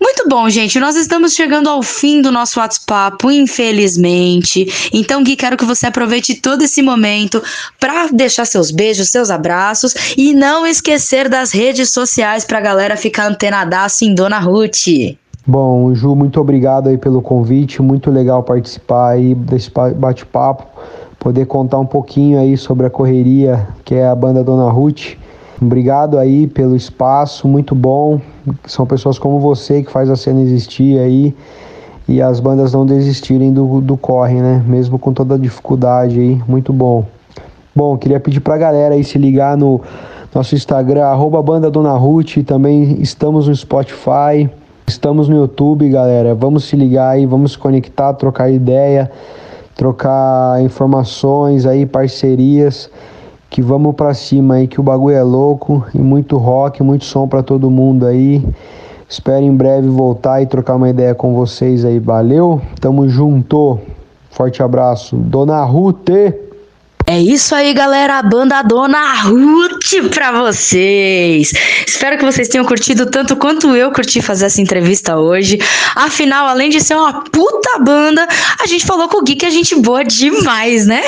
Muito bom, gente. Nós estamos chegando ao fim do nosso WhatsApp infelizmente. Então, Gui, quero que você aproveite todo esse momento para deixar seus beijos, seus abraços e não esquecer das redes sociais para a galera ficar antenadaço em Dona Ruth. Bom, Ju, muito obrigado aí pelo convite, muito legal participar aí desse bate-papo, poder contar um pouquinho aí sobre a correria que é a banda Dona Ruth. Obrigado aí pelo espaço, muito bom. São pessoas como você que faz a cena existir aí e as bandas não desistirem do, do corre, né? Mesmo com toda a dificuldade aí, muito bom. Bom, queria pedir pra galera aí se ligar no nosso Instagram, arroba banda Dona Ruth, também estamos no Spotify, estamos no YouTube, galera. Vamos se ligar aí, vamos se conectar, trocar ideia, trocar informações aí, parcerias, que vamos pra cima aí, que o bagulho é louco e muito rock, muito som pra todo mundo aí. Espero em breve voltar e trocar uma ideia com vocês aí. Valeu? Tamo junto. Forte abraço. Dona Ruth. É isso aí, galera. A banda Dona Ruth pra vocês. Espero que vocês tenham curtido tanto quanto eu curti fazer essa entrevista hoje. Afinal, além de ser uma puta banda, a gente falou com o Gui que a gente boa demais, né?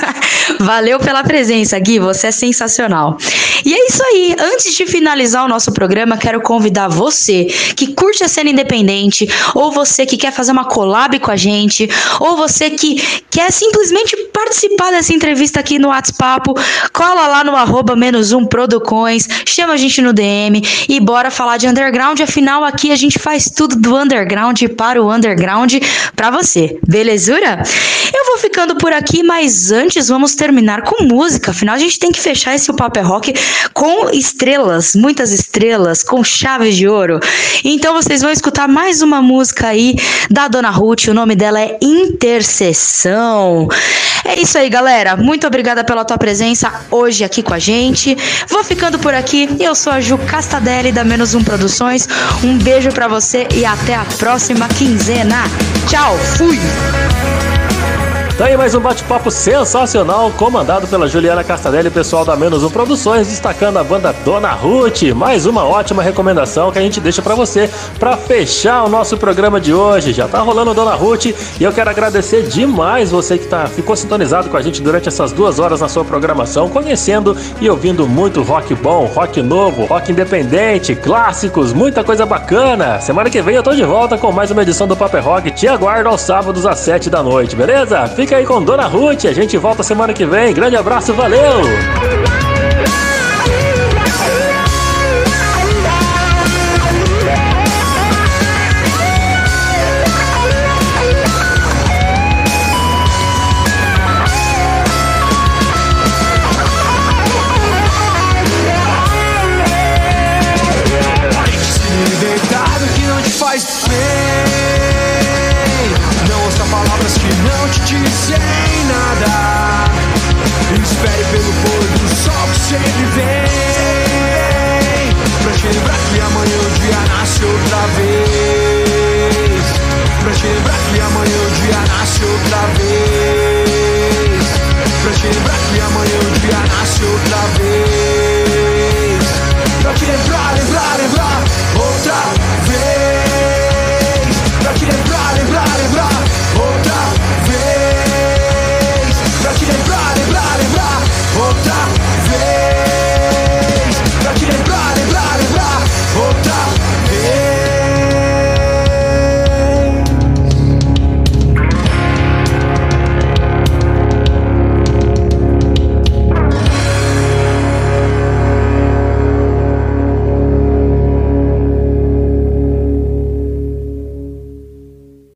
Valeu pela presença, Gui. Você é sensacional. E é isso aí. Antes de finalizar o nosso programa, quero convidar você que curte a cena independente, ou você que quer fazer uma collab com a gente, ou você que quer simplesmente participar dessa entrevista aqui no WhatsApp, cola lá no arroba menos um Producões, chama a gente no DM e bora falar de underground. Afinal, aqui a gente faz tudo do underground para o underground para você. Belezura? Eu vou ficando por aqui, mas antes vamos terminar com música. Afinal, a gente tem que fechar esse Papo é Rock com estrelas, muitas estrelas, com chaves de ouro. Então vocês vão escutar mais uma música aí da Dona Ruth. O nome dela é Intercessão. É isso aí, galera. Muito obrigada pela tua presença hoje aqui com a gente. Vou ficando por aqui. Eu sou a Ju Castadelli da Menos Um Produções. Um beijo para você e até a próxima quinzena. Tchau, fui! Tá aí mais um bate-papo sensacional, comandado pela Juliana Castadelli e pessoal da Menos Um Produções, destacando a banda Dona Ruth. Mais uma ótima recomendação que a gente deixa para você para fechar o nosso programa de hoje. Já tá rolando Dona Ruth e eu quero agradecer demais você que tá, ficou sintonizado com a gente durante essas duas horas na sua programação, conhecendo e ouvindo muito rock bom, rock novo, rock independente, clássicos, muita coisa bacana. Semana que vem eu tô de volta com mais uma edição do Paper Rock. Te aguardo aos sábados às sete da noite, beleza? Fica aí com Dona Ruth. A gente volta semana que vem. Grande abraço, valeu!